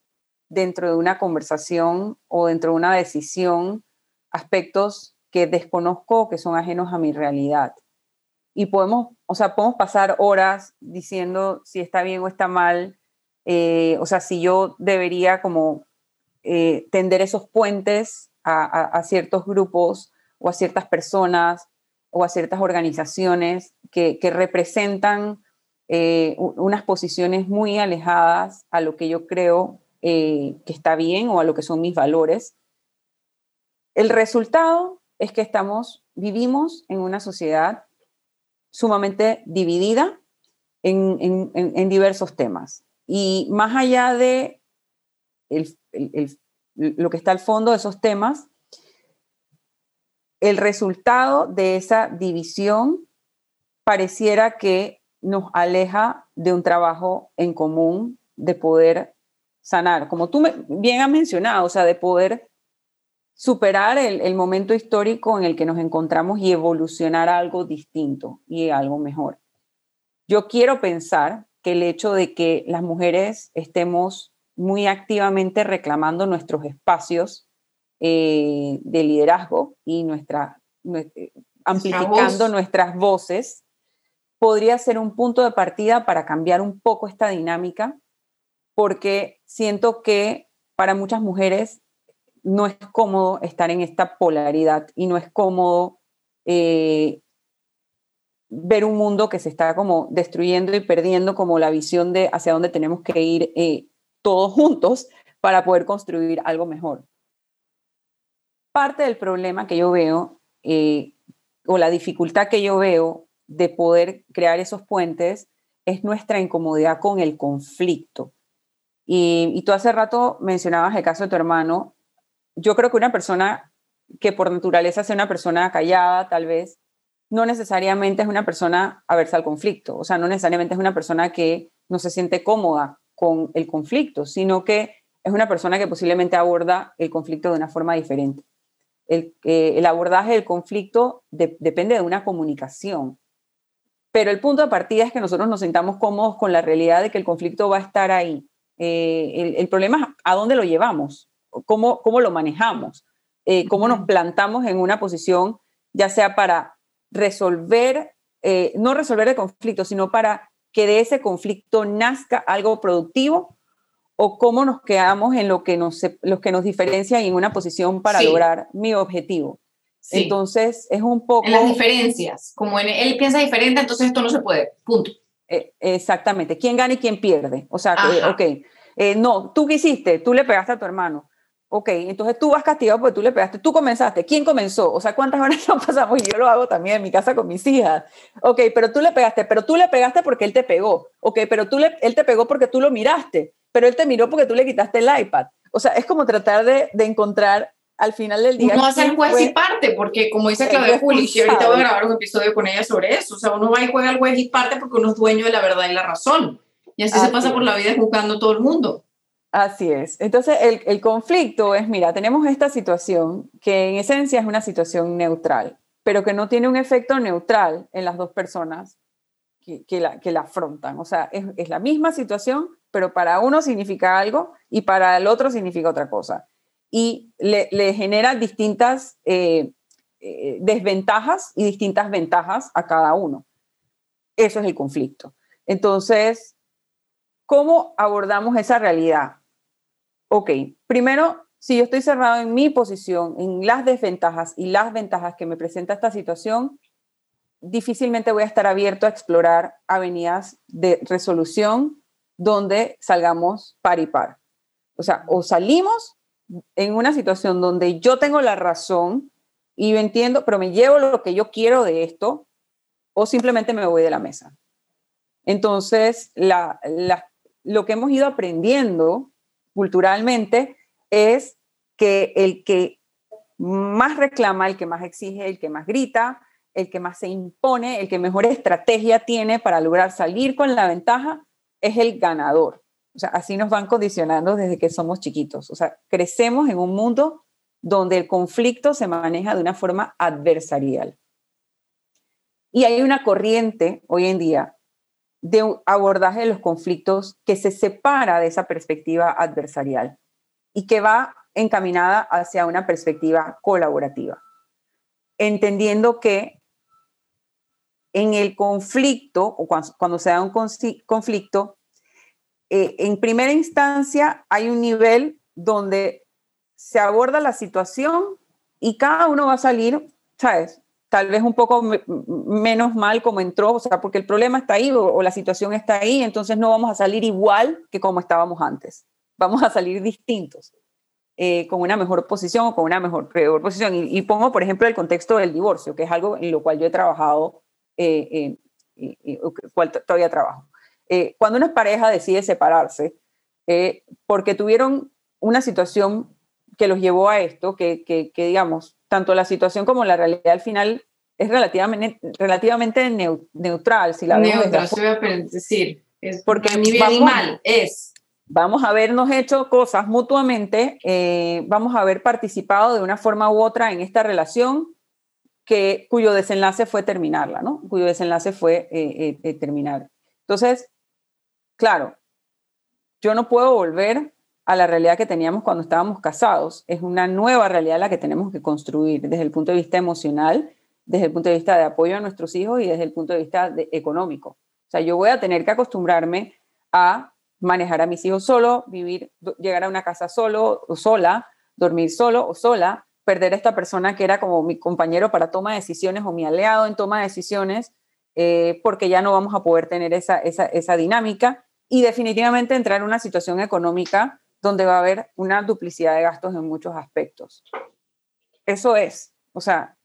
dentro de una conversación o dentro de una decisión aspectos que desconozco que son ajenos a mi realidad. Y podemos, o sea, podemos pasar horas diciendo si está bien o está mal, eh, o sea, si yo debería como eh, tender esos puentes a, ciertos grupos o a ciertas personas o a ciertas organizaciones que, representan eh, unas posiciones muy alejadas a lo que yo creo que está bien o a lo que son mis valores. El resultado es que estamos, vivimos en una sociedad sumamente dividida en, diversos temas. Y más allá de lo que está al fondo de esos temas, el resultado de esa división pareciera que nos aleja de un trabajo en común de poder sanar, como tú bien has mencionado, o sea, de poder superar el, momento histórico en el que nos encontramos y evolucionar a algo distinto y algo mejor. Yo quiero pensar que el hecho de que las mujeres estemos muy activamente reclamando nuestros espacios eh, de liderazgo y nuestra, amplificando nuestras voces, podría ser un punto de partida para cambiar un poco esta dinámica, porque siento que para muchas mujeres no es cómodo estar en esta polaridad y no es cómodo eh, ver un mundo que se está como destruyendo y perdiendo como la visión de hacia dónde tenemos que ir eh, todos juntos para poder construir algo mejor. Parte del problema que yo veo eh, o la dificultad que yo veo de poder crear esos puentes es nuestra incomodidad con el conflicto. Y, y, tú hace rato mencionabas el caso de tu hermano. Yo creo que una persona que por naturaleza sea una persona callada, tal vez, no necesariamente es una persona aversa al conflicto, o sea, no necesariamente es una persona que no se siente cómoda con el conflicto, sino que es una persona que posiblemente aborda el conflicto de una forma diferente. El, eh, el abordaje del conflicto depende de una comunicación, pero el punto de partida es que nosotros nos sentamos cómodos con la realidad de que el conflicto va a estar ahí. Eh, el, problema es a dónde lo llevamos, cómo, cómo lo manejamos, eh, cómo nos plantamos en una posición, ya sea para resolver, eh, no resolver el conflicto, sino para que de ese conflicto nazca algo productivo o cómo nos quedamos en lo que nos, los que nos diferencian en una posición para lograr mi objetivo. Entonces, es un poco... En las diferencias, como en, él piensa diferente, entonces esto no se puede, punto. Eh, exactamente, quién gana y quién pierde. O sea, que, ok, eh, no, tú qué hiciste, tú le pegaste a tu hermano. Ok, entonces tú vas castigado porque tú le pegaste, tú comenzaste, ¿quién comenzó? O sea, ¿cuántas horas nos pasamos? Y yo lo hago también en mi casa con mis hijas. Ok, pero tú le pegaste, pero tú le pegaste porque él te pegó. Ok, pero tú le, él te pegó porque tú lo miraste, pero él te miró porque tú le quitaste el iPad. O sea, es como tratar de, de encontrar al final del día. Uno hace el juez y parte, porque como dice Claudia Juli, y ahorita voy a grabar un episodio con ella sobre eso, o sea, uno va y juega el juez y parte porque uno es dueño de la verdad y la razón. Y así, se pasa por la vida juzgando a todo el mundo. Así es. Entonces, el, conflicto es, mira, tenemos esta situación que en esencia es una situación neutral, pero que no tiene un efecto neutral en las dos personas que, la, que la afrontan. O sea, es, la misma situación, pero para uno significa algo y para el otro significa otra cosa. Y le, genera distintas eh, eh, desventajas y distintas ventajas a cada uno. Eso es el conflicto. Entonces, ¿cómo abordamos esa realidad? Ok, primero, si yo estoy cerrado en mi posición, en las desventajas y las ventajas que me presenta esta situación, difícilmente voy a estar abierto a explorar avenidas de resolución donde salgamos par y par. O sea, o salimos en una situación donde yo tengo la razón y yo entiendo, pero me llevo lo que yo quiero de esto, o simplemente me voy de la mesa. Entonces, lo que hemos ido aprendiendo culturalmente es que el que más reclama, el que más exige, el que más grita, el que más se impone, el que mejor estrategia tiene para lograr salir con la ventaja, es el ganador. O sea, así nos van condicionando desde que somos chiquitos. O sea, crecemos en un mundo donde el conflicto se maneja de una forma adversarial. Y hay una corriente hoy en día de abordaje de los conflictos que se separa de esa perspectiva adversarial y que va encaminada hacia una perspectiva colaborativa, entendiendo que en el conflicto, o cuando, se da un conflicto, eh, en primera instancia hay un nivel donde se aborda la situación y cada uno va a salir, ¿sabes? Tal vez un poco menos mal como entró, o sea, porque el problema está ahí o, la situación está ahí, entonces no vamos a salir igual que como estábamos antes, vamos a salir distintos, eh, con una mejor posición o con una mejor, peor posición. Y, pongo, por ejemplo, el contexto del divorcio, que es algo en lo cual yo he trabajado, eh, eh, cual todavía trabajo. Eh, cuando una pareja decide separarse, porque tuvieron una situación que los llevó a esto, que, que, que digamos, tanto la situación como la realidad al final es relativamente, relativamente neutral. Si la neutral, se voy a decir. Es porque mi bien mal es. Vamos a habernos hecho cosas mutuamente, eh, vamos a haber participado de una forma u otra en esta relación que, cuyo desenlace fue terminarla, ¿no? Cuyo desenlace fue eh, eh, terminar. Entonces, claro, yo no puedo volver a la realidad que teníamos cuando estábamos casados. Es una nueva realidad la que tenemos que construir desde el punto de vista emocional, desde el punto de vista de apoyo a nuestros hijos y desde el punto de vista económico. O sea, yo voy a tener que acostumbrarme a manejar a mis hijos solo, vivir, llegar a una casa solo o sola, dormir solo o sola, perder a esta persona que era como mi compañero para toma de decisiones o mi aliado en toma de decisiones, eh, porque ya no vamos a poder tener esa, esa, esa dinámica y definitivamente entrar en una situación económica donde va a haber una duplicidad de gastos en muchos aspectos. Eso es, o sea,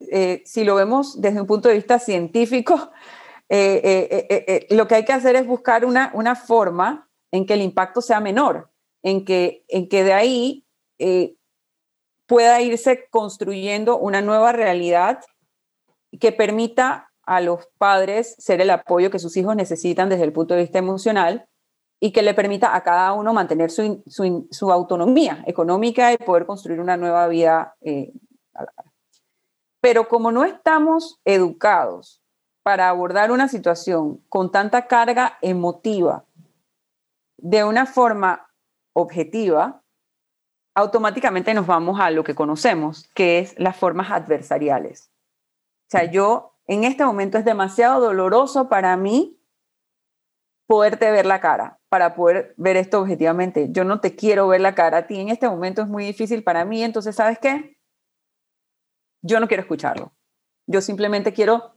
eh, si lo vemos desde un punto de vista científico, eh, lo que hay que hacer es buscar una, una forma en que el impacto sea menor, en que, en que de ahí pueda irse construyendo una nueva realidad que permita a los padres ser el apoyo que sus hijos necesitan desde el punto de vista emocional y que le permita a cada uno mantener su, autonomía económica y poder construir una nueva vida. Eh, pero como no estamos educados para abordar una situación con tanta carga emotiva de una forma objetiva, automáticamente nos vamos a lo que conocemos, que es las formas adversariales. O sea, yo en este momento es demasiado doloroso para mí poderte ver la cara, para poder ver esto objetivamente. Yo no te quiero ver la cara a ti, en este momento es muy difícil para mí, entonces, ¿sabes qué? Yo no quiero escucharlo. Yo simplemente quiero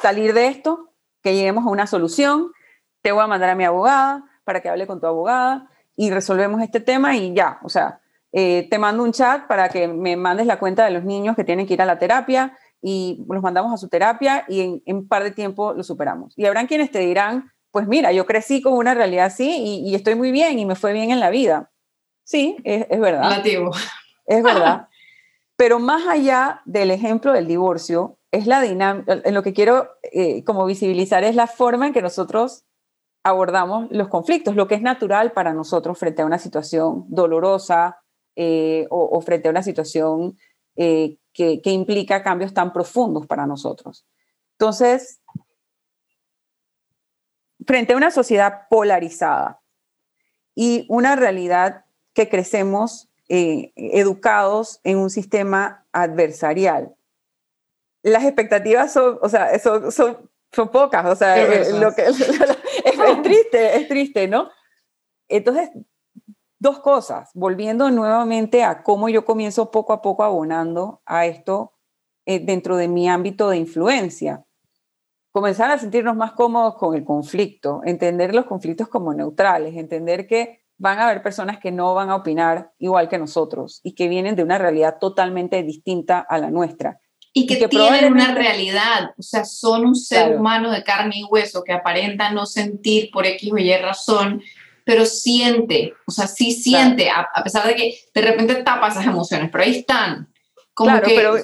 salir de esto, que lleguemos a una solución, te voy a mandar a mi abogada para que hable con tu abogada y resolvemos este tema y ya, o sea, eh, te mando un chat para que me mandes la cuenta de los niños que tienen que ir a la terapia y los mandamos a su terapia y en, un par de tiempo lo superamos. Y habrán quienes te dirán, pues mira, yo crecí con una realidad así y, estoy muy bien y me fue bien en la vida. Sí, es, es verdad. Es verdad. Pero más allá del ejemplo del divorcio, es la dinámica, lo que quiero eh, como visibilizar es la forma en que nosotros abordamos los conflictos, lo que es natural para nosotros frente a una situación dolorosa, eh, o, frente a una situación eh, que, implica cambios tan profundos para nosotros. Entonces, frente a una sociedad polarizada y una realidad que crecemos eh, educados en un sistema adversarial, las expectativas son, o sea, son, son, pocas, o sea, lo que, es triste, es triste, ¿no? Entonces, dos cosas, volviendo nuevamente a cómo yo comienzo poco a poco abonando a esto eh, dentro de mi ámbito de influencia. Comenzar a sentirnos más cómodos con el conflicto, entender los conflictos como neutrales, entender que van a haber personas que no van a opinar igual que nosotros y que vienen de una realidad totalmente distinta a la nuestra. Y que, tienen una realidad, o sea, son un ser humano de carne y hueso que aparenta no sentir por X o Y razón pero siente, o sea, sí siente, a, pesar de que de repente tapa esas emociones, pero ahí están. Como claro, que pero,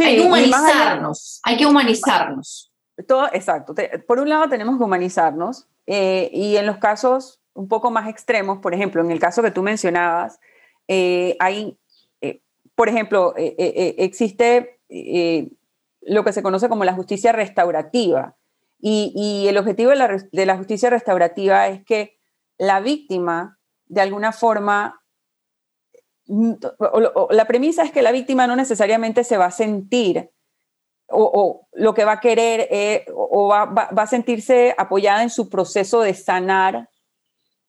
hay que humanizarnos, hay que humanizarnos. Todo, exacto. Por un lado tenemos que humanizarnos eh, y en los casos un poco más extremos, por ejemplo, en el caso que tú mencionabas, eh, hay, eh, por ejemplo, existe lo que se conoce como la justicia restaurativa y, el objetivo de la, de la justicia restaurativa es que la víctima, de alguna forma, mm, la premisa es que la víctima no necesariamente se va a sentir o, lo que va a querer eh, o va, a sentirse apoyada en su proceso de sanar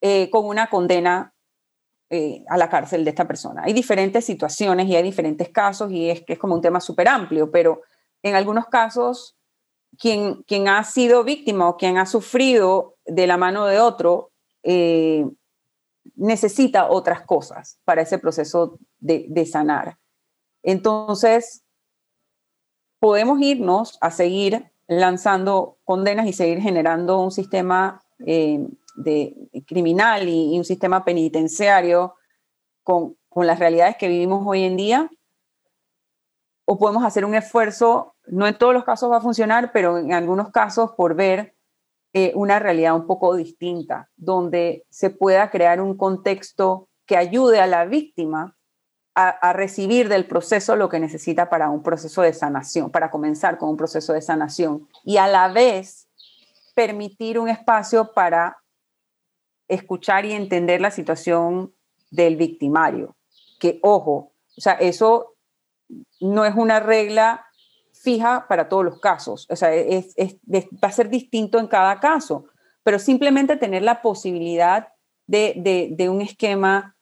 eh, con una condena eh, a la cárcel de esta persona. Hay diferentes situaciones y hay diferentes casos y es que es como un tema súper amplio, pero en algunos casos quien, quien ha sido víctima o quien ha sufrido de la mano de otro necesita otras cosas para ese proceso de, sanar. Entonces, podemos irnos a seguir lanzando condenas y seguir generando un sistema eh, criminal y, un sistema penitenciario con, con, las realidades que vivimos hoy en día. O podemos hacer un esfuerzo, no en todos los casos va a funcionar, pero en algunos casos por ver eh, una realidad un poco distinta, donde se pueda crear un contexto que ayude a la víctima a, recibir del proceso lo que necesita para un proceso de sanación, para comenzar con un proceso de sanación y a la vez permitir un espacio para escuchar y entender la situación del victimario. Que, ojo, o sea, eso no es una regla fija para todos los casos. O sea, va a ser distinto en cada caso, pero simplemente tener la posibilidad de, un esquema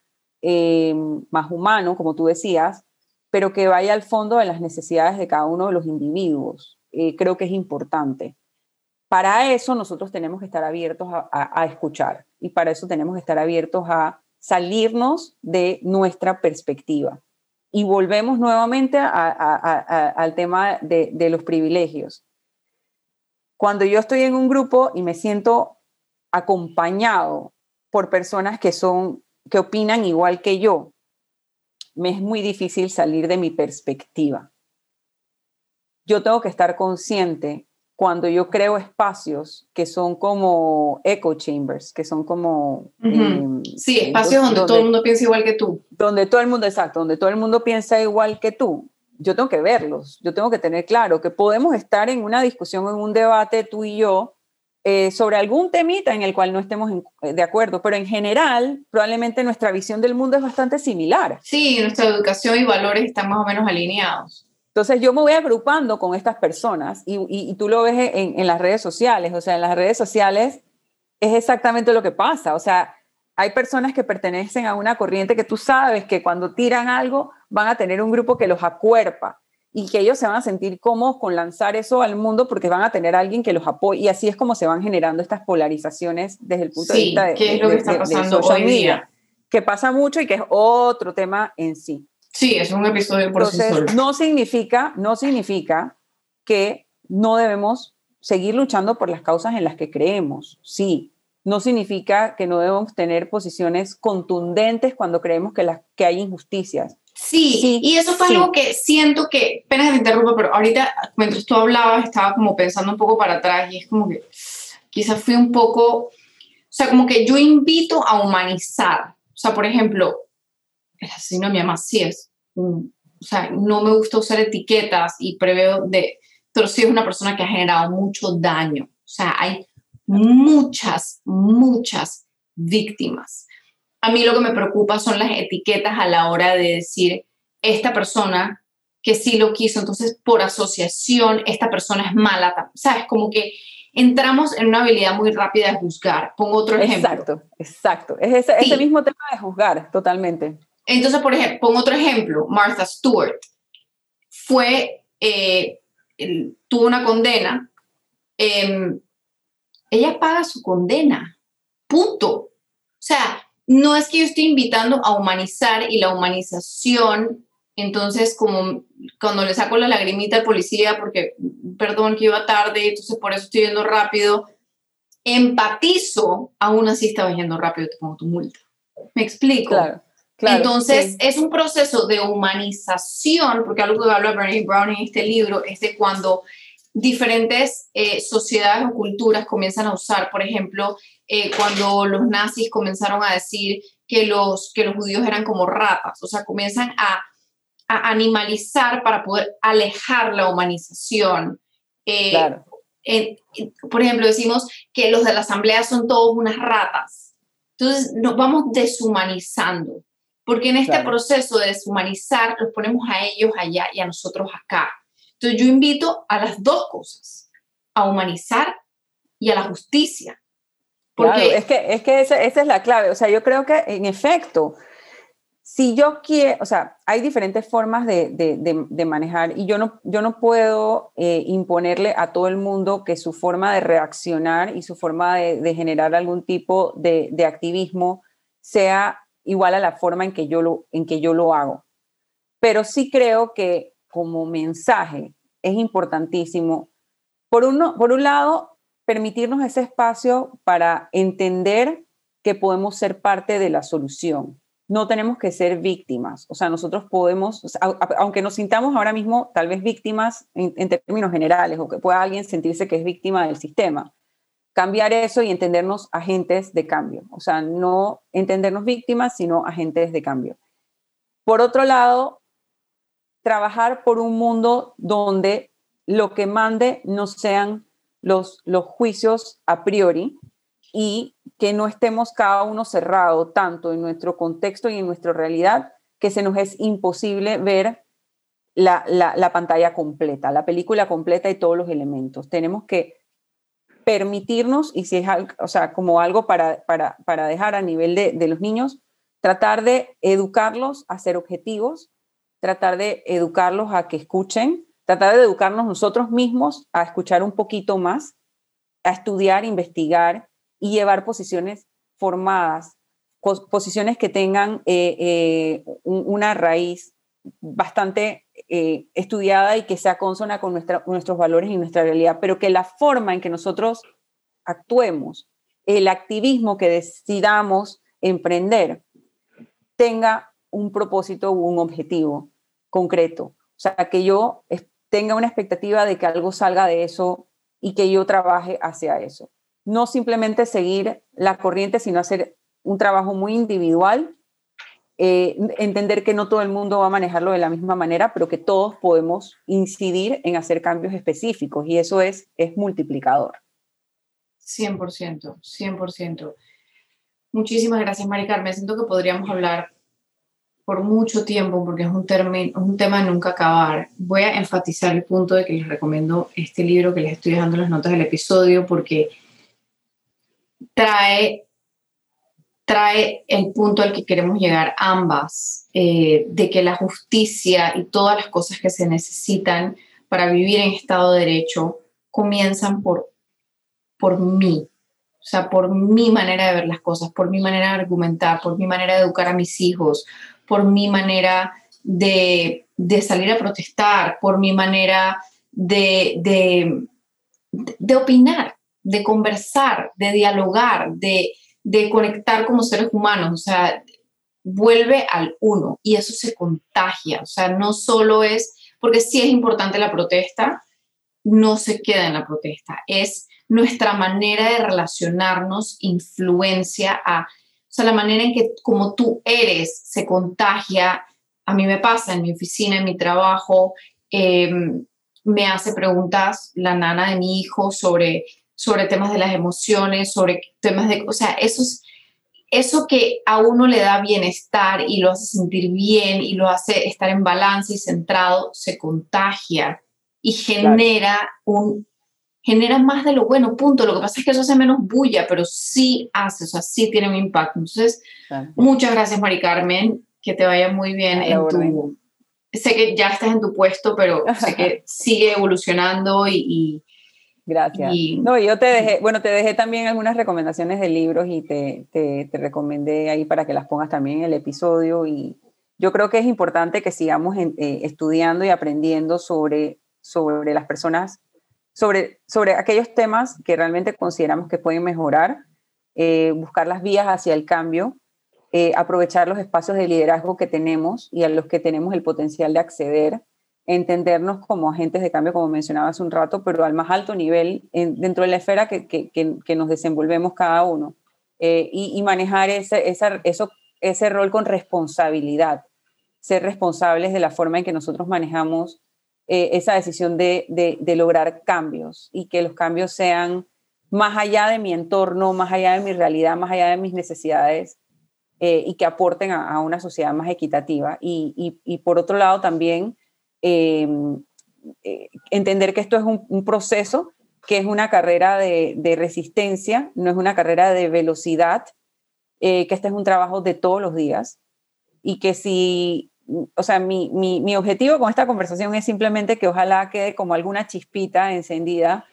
eh, más humano, como tú decías, pero que vaya al fondo de las necesidades de cada uno de los individuos. Eh, creo que es importante. Para eso nosotros tenemos que estar abiertos a, escuchar y para eso tenemos que estar abiertos a salirnos de nuestra perspectiva. Y volvemos nuevamente al tema de, de los privilegios. Cuando yo estoy en un grupo y me siento acompañado por personas que son que opinan igual que yo, me es muy difícil salir de mi perspectiva. Yo tengo que estar consciente cuando yo creo espacios que son como echo chambers, que son como... Em, sí, espacios donde, todo el mundo piensa igual que tú. Donde todo el mundo, exacto, donde todo el mundo piensa igual que tú. Yo tengo que verlos, yo tengo que tener claro que podemos estar en una discusión, en un debate tú y yo, eh, sobre algún temita en el cual no estemos eh, de acuerdo, pero en general probablemente nuestra visión del mundo es bastante similar. Sí, nuestra educación y valores están más o menos alineados. Entonces yo me voy agrupando con estas personas y, y, tú lo ves en, en, las redes sociales, o sea, en las redes sociales es exactamente lo que pasa, o sea, hay personas que pertenecen a una corriente que tú sabes que cuando tiran algo van a tener un grupo que los acuerpa y que ellos se van a sentir cómodos con lanzar eso al mundo porque van a tener a alguien que los apoye y así es como se van generando estas polarizaciones desde el punto de vista de, ¿qué es lo que está pasando hoy día? que pasa mucho y que es otro tema en sí. Sí, es un episodio por Entonces, sí No significa, no significa que no debemos seguir luchando por las causas en las que creemos. Sí, no significa que no debemos tener posiciones contundentes cuando creemos que, las, que hay injusticias. Sí, y eso fue algo que siento que, pena que te interrumpa, pero ahorita mientras tú hablabas estaba como pensando un poco para atrás y es como que quizás fui un poco, o sea, como que yo invito a humanizar. O sea, por ejemplo, el asesino de mi mamá sí es, o sea, no me gusta usar etiquetas y preveo de, pero sí es una persona que ha generado mucho daño. O sea, hay muchas, muchas víctimas a mí lo que me preocupa son las etiquetas a la hora de decir, esta persona que sí lo quiso, entonces por asociación, esta persona es mala. ¿Sabes? Como que entramos en una habilidad muy rápida de juzgar. Pongo otro ejemplo. Exacto, exacto. Es ese, mismo tema de juzgar, totalmente. Entonces, por ejemplo, pongo otro ejemplo. Martha Stewart fue, eh, tuvo una condena. Em, ella paga su condena. Punto. O sea, no es que yo esté invitando a humanizar y la humanización, entonces como cuando le saco la lagrimita al policía porque, perdón que iba tarde, entonces por eso estoy yendo rápido, empatizo, aún así estaba yendo rápido, te pongo tu multa. ¿Me explico? Claro. Entonces, es un proceso de humanización, porque algo que habla Bernie Brown en este libro es de cuando diferentes eh, sociedades o culturas comienzan a usar, por ejemplo, eh, cuando los nazis comenzaron a decir que los, que los judíos eran como ratas, o sea, comienzan a, animalizar para poder alejar la humanización. Eh, claro. por ejemplo, decimos que los de la asamblea son todos unas ratas. Entonces, nos vamos deshumanizando, porque en este proceso de deshumanizar los ponemos a ellos allá y a nosotros acá. Entonces, yo invito a las dos cosas, a humanizar y a la justicia. Porque es que, es que esa, es la clave. O sea, yo creo que en efecto, si yo quiero, o sea, hay diferentes formas de, de, manejar y yo no, yo no puedo eh, imponerle a todo el mundo que su forma de reaccionar y su forma de, generar algún tipo de, activismo sea igual a la forma en que, yo lo, en que yo lo hago. Pero sí creo que como mensaje es importantísimo, por, uno, por un lado, permitirnos ese espacio para entender que podemos ser parte de la solución. No tenemos que ser víctimas. O sea, nosotros podemos, aunque nos sintamos ahora mismo tal vez víctimas en, términos generales, o que pueda alguien sentirse que es víctima del sistema, cambiar eso y entendernos agentes de cambio. O sea, no entendernos víctimas, sino agentes de cambio. Por otro lado, trabajar por un mundo donde lo que mande no sean los, los juicios a priori y que no estemos cada uno cerrado tanto en nuestro contexto y en nuestra realidad que se nos es imposible ver la, la, pantalla completa, la película completa y todos los elementos. Tenemos que permitirnos, y si es algo, o sea, como algo para, para, para dejar a nivel de, de los niños, tratar de educarlos a ser objetivos, tratar de educarlos a que escuchen, tratar de educarnos nosotros mismos a escuchar un poquito más, a estudiar, investigar y llevar posiciones formadas, posiciones que tengan eh, eh, una raíz bastante eh, estudiada y que sea consona con nuestros valores y nuestra realidad, pero que la forma en que nosotros actuemos, el activismo que decidamos emprender, tenga un propósito u un objetivo concreto. O sea, que yo tenga una expectativa de que algo salga de eso y que yo trabaje hacia eso. No simplemente seguir la corriente, sino hacer un trabajo muy individual, eh, entender que no todo el mundo va a manejarlo de la misma manera, pero que todos podemos incidir en hacer cambios específicos y eso es, es multiplicador. 100%, 100%. Muchísimas gracias, Mari Carmen. Siento que podríamos hablar por mucho tiempo porque es un, un tema de nunca acabar. Voy a enfatizar el punto de que les recomiendo este libro que les estoy dejando las notas del episodio porque trae, trae el punto al que queremos llegar ambas, eh, de que la justicia y todas las cosas que se necesitan para vivir en Estado de Derecho comienzan por por mí, o sea, por mi manera de ver las cosas, por mi manera de argumentar, por mi manera de educar a mis hijos, por mi manera de, salir a protestar, por mi manera de, de, opinar, de conversar, de dialogar, de, de conectar como seres humanos, o sea, vuelve al uno y eso se contagia, o sea, no solo es, porque sí es importante la protesta, no se queda en la protesta, es nuestra manera de relacionarnos influencia a, sea, la manera en que como tú eres se contagia. A mí me pasa en mi oficina, en mi trabajo, em, me hace preguntas la nana de mi hijo sobre, sobre temas de las emociones, sobre temas de, o sea, eso, eso que a uno le da bienestar y lo hace sentir bien y lo hace estar en balance y centrado, se contagia y genera un genera más de lo bueno, punto. Lo que pasa es que eso hace menos bulla, pero sí hace, o sea, sí tiene un impacto. Entonces, muchas gracias, Mari Carmen, que te vaya muy bien en tu... Sé que ya estás en tu puesto, pero sé que sigue evolucionando y, Gracias. no, yo te dejé, bueno, te dejé también algunas recomendaciones de libros y te, te, te, recomendé ahí para que las pongas también en el episodio. Y yo creo que es importante que sigamos eh, estudiando y aprendiendo sobre, sobre las personas sobre, sobre aquellos temas que realmente consideramos que pueden mejorar, eh, buscar las vías hacia el cambio, eh, aprovechar los espacios de liderazgo que tenemos y a los que tenemos el potencial de acceder, entendernos como agentes de cambio, como mencionaba hace un rato, pero al más alto nivel dentro de la esfera que, que, que, nos desenvolvemos cada uno. Eh, y, manejar ese, esa, eso, ese rol con responsabilidad, ser responsables de la forma en que nosotros manejamos eh, esa decisión de, de, lograr cambios y que los cambios sean más allá de mi entorno, más allá de mi realidad, más allá de mis necesidades eh, y que aporten a, una sociedad más equitativa. Y, y, por otro lado también em, eh, entender que esto es un, proceso, que es una carrera de, de, resistencia, no es una carrera de velocidad, que este es un trabajo de todos los días y que si o sea, mi, mi, mi, objetivo con esta conversación es simplemente que ojalá quede como alguna chispita encendida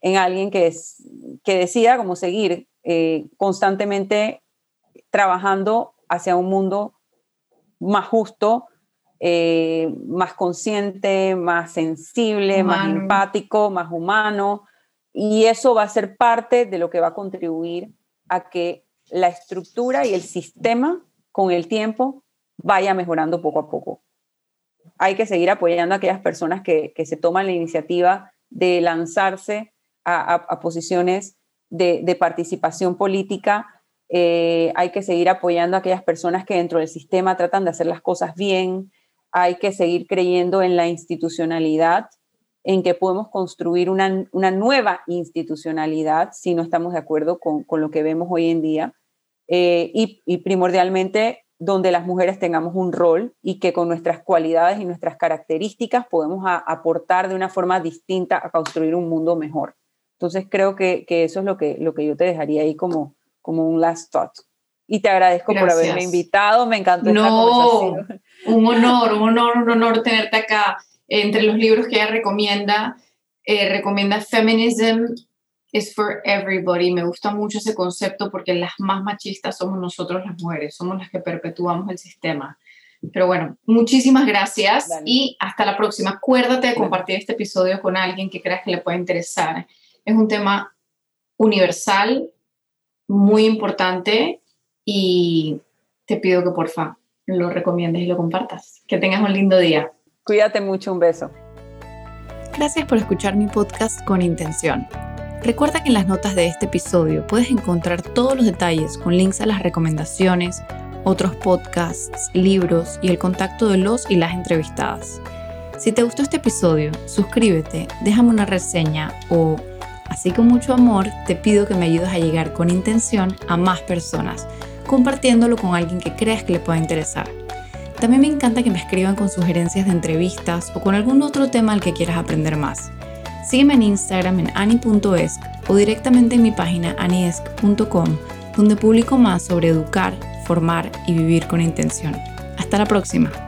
en alguien que, es, que decida como seguir eh, constantemente trabajando hacia un mundo más justo, eh, más consciente, más sensible, más empático, más humano. Y eso va a ser parte de lo que va a contribuir a que la estructura y el sistema con el tiempo vaya mejorando poco a poco. Hay que seguir apoyando a aquellas personas que, se toman la iniciativa de lanzarse a, posiciones de, participación política. Eh, hay que seguir apoyando a aquellas personas que dentro del sistema tratan de hacer las cosas bien. Hay que seguir creyendo en la institucionalidad, en que podemos construir una, nueva institucionalidad si no estamos de acuerdo con, lo que vemos hoy en día. Eh, y, y primordialmente donde las mujeres tengamos un rol y que con nuestras cualidades y nuestras características podemos aportar de una forma distinta a construir un mundo mejor. Entonces creo que, eso es lo que, lo que yo te dejaría ahí como, como un last thought. y te agradezco por haberme invitado. Me encantó no, esta conversación. Un honor, un honor, un honor tenerte acá. Entre los libros que ella recomienda, eh, recomienda Feminism is for everybody. Me gusta mucho ese concepto porque las más machistas somos nosotros las mujeres, somos las que perpetuamos el sistema. Pero bueno, muchísimas gracias y hasta la próxima. Acuérdate de compartir este episodio con alguien que creas que le pueda interesar. Es un tema universal, muy importante y te pido que porfa lo recomiendes y lo compartas. Que tengas un lindo día. Cuídate mucho, un beso. Gracias por escuchar mi podcast con intención. Recuerda que en las notas de este episodio puedes encontrar todos los detalles con links a las recomendaciones, otros podcasts, libros y el contacto de los y las entrevistadas. Si te gustó este episodio, suscríbete, déjame una reseña o, así con mucho amor, te pido que me ayudes a llegar con intención a más personas, compartiéndolo con alguien que creas que le pueda interesar. También me encanta que me escriban con sugerencias de entrevistas o con algún otro tema al que quieras aprender más. Sígueme en Instagram en ani.esc o directamente en mi página aniesc.com, donde publico más sobre educar, formar y vivir con intención. Hasta la próxima.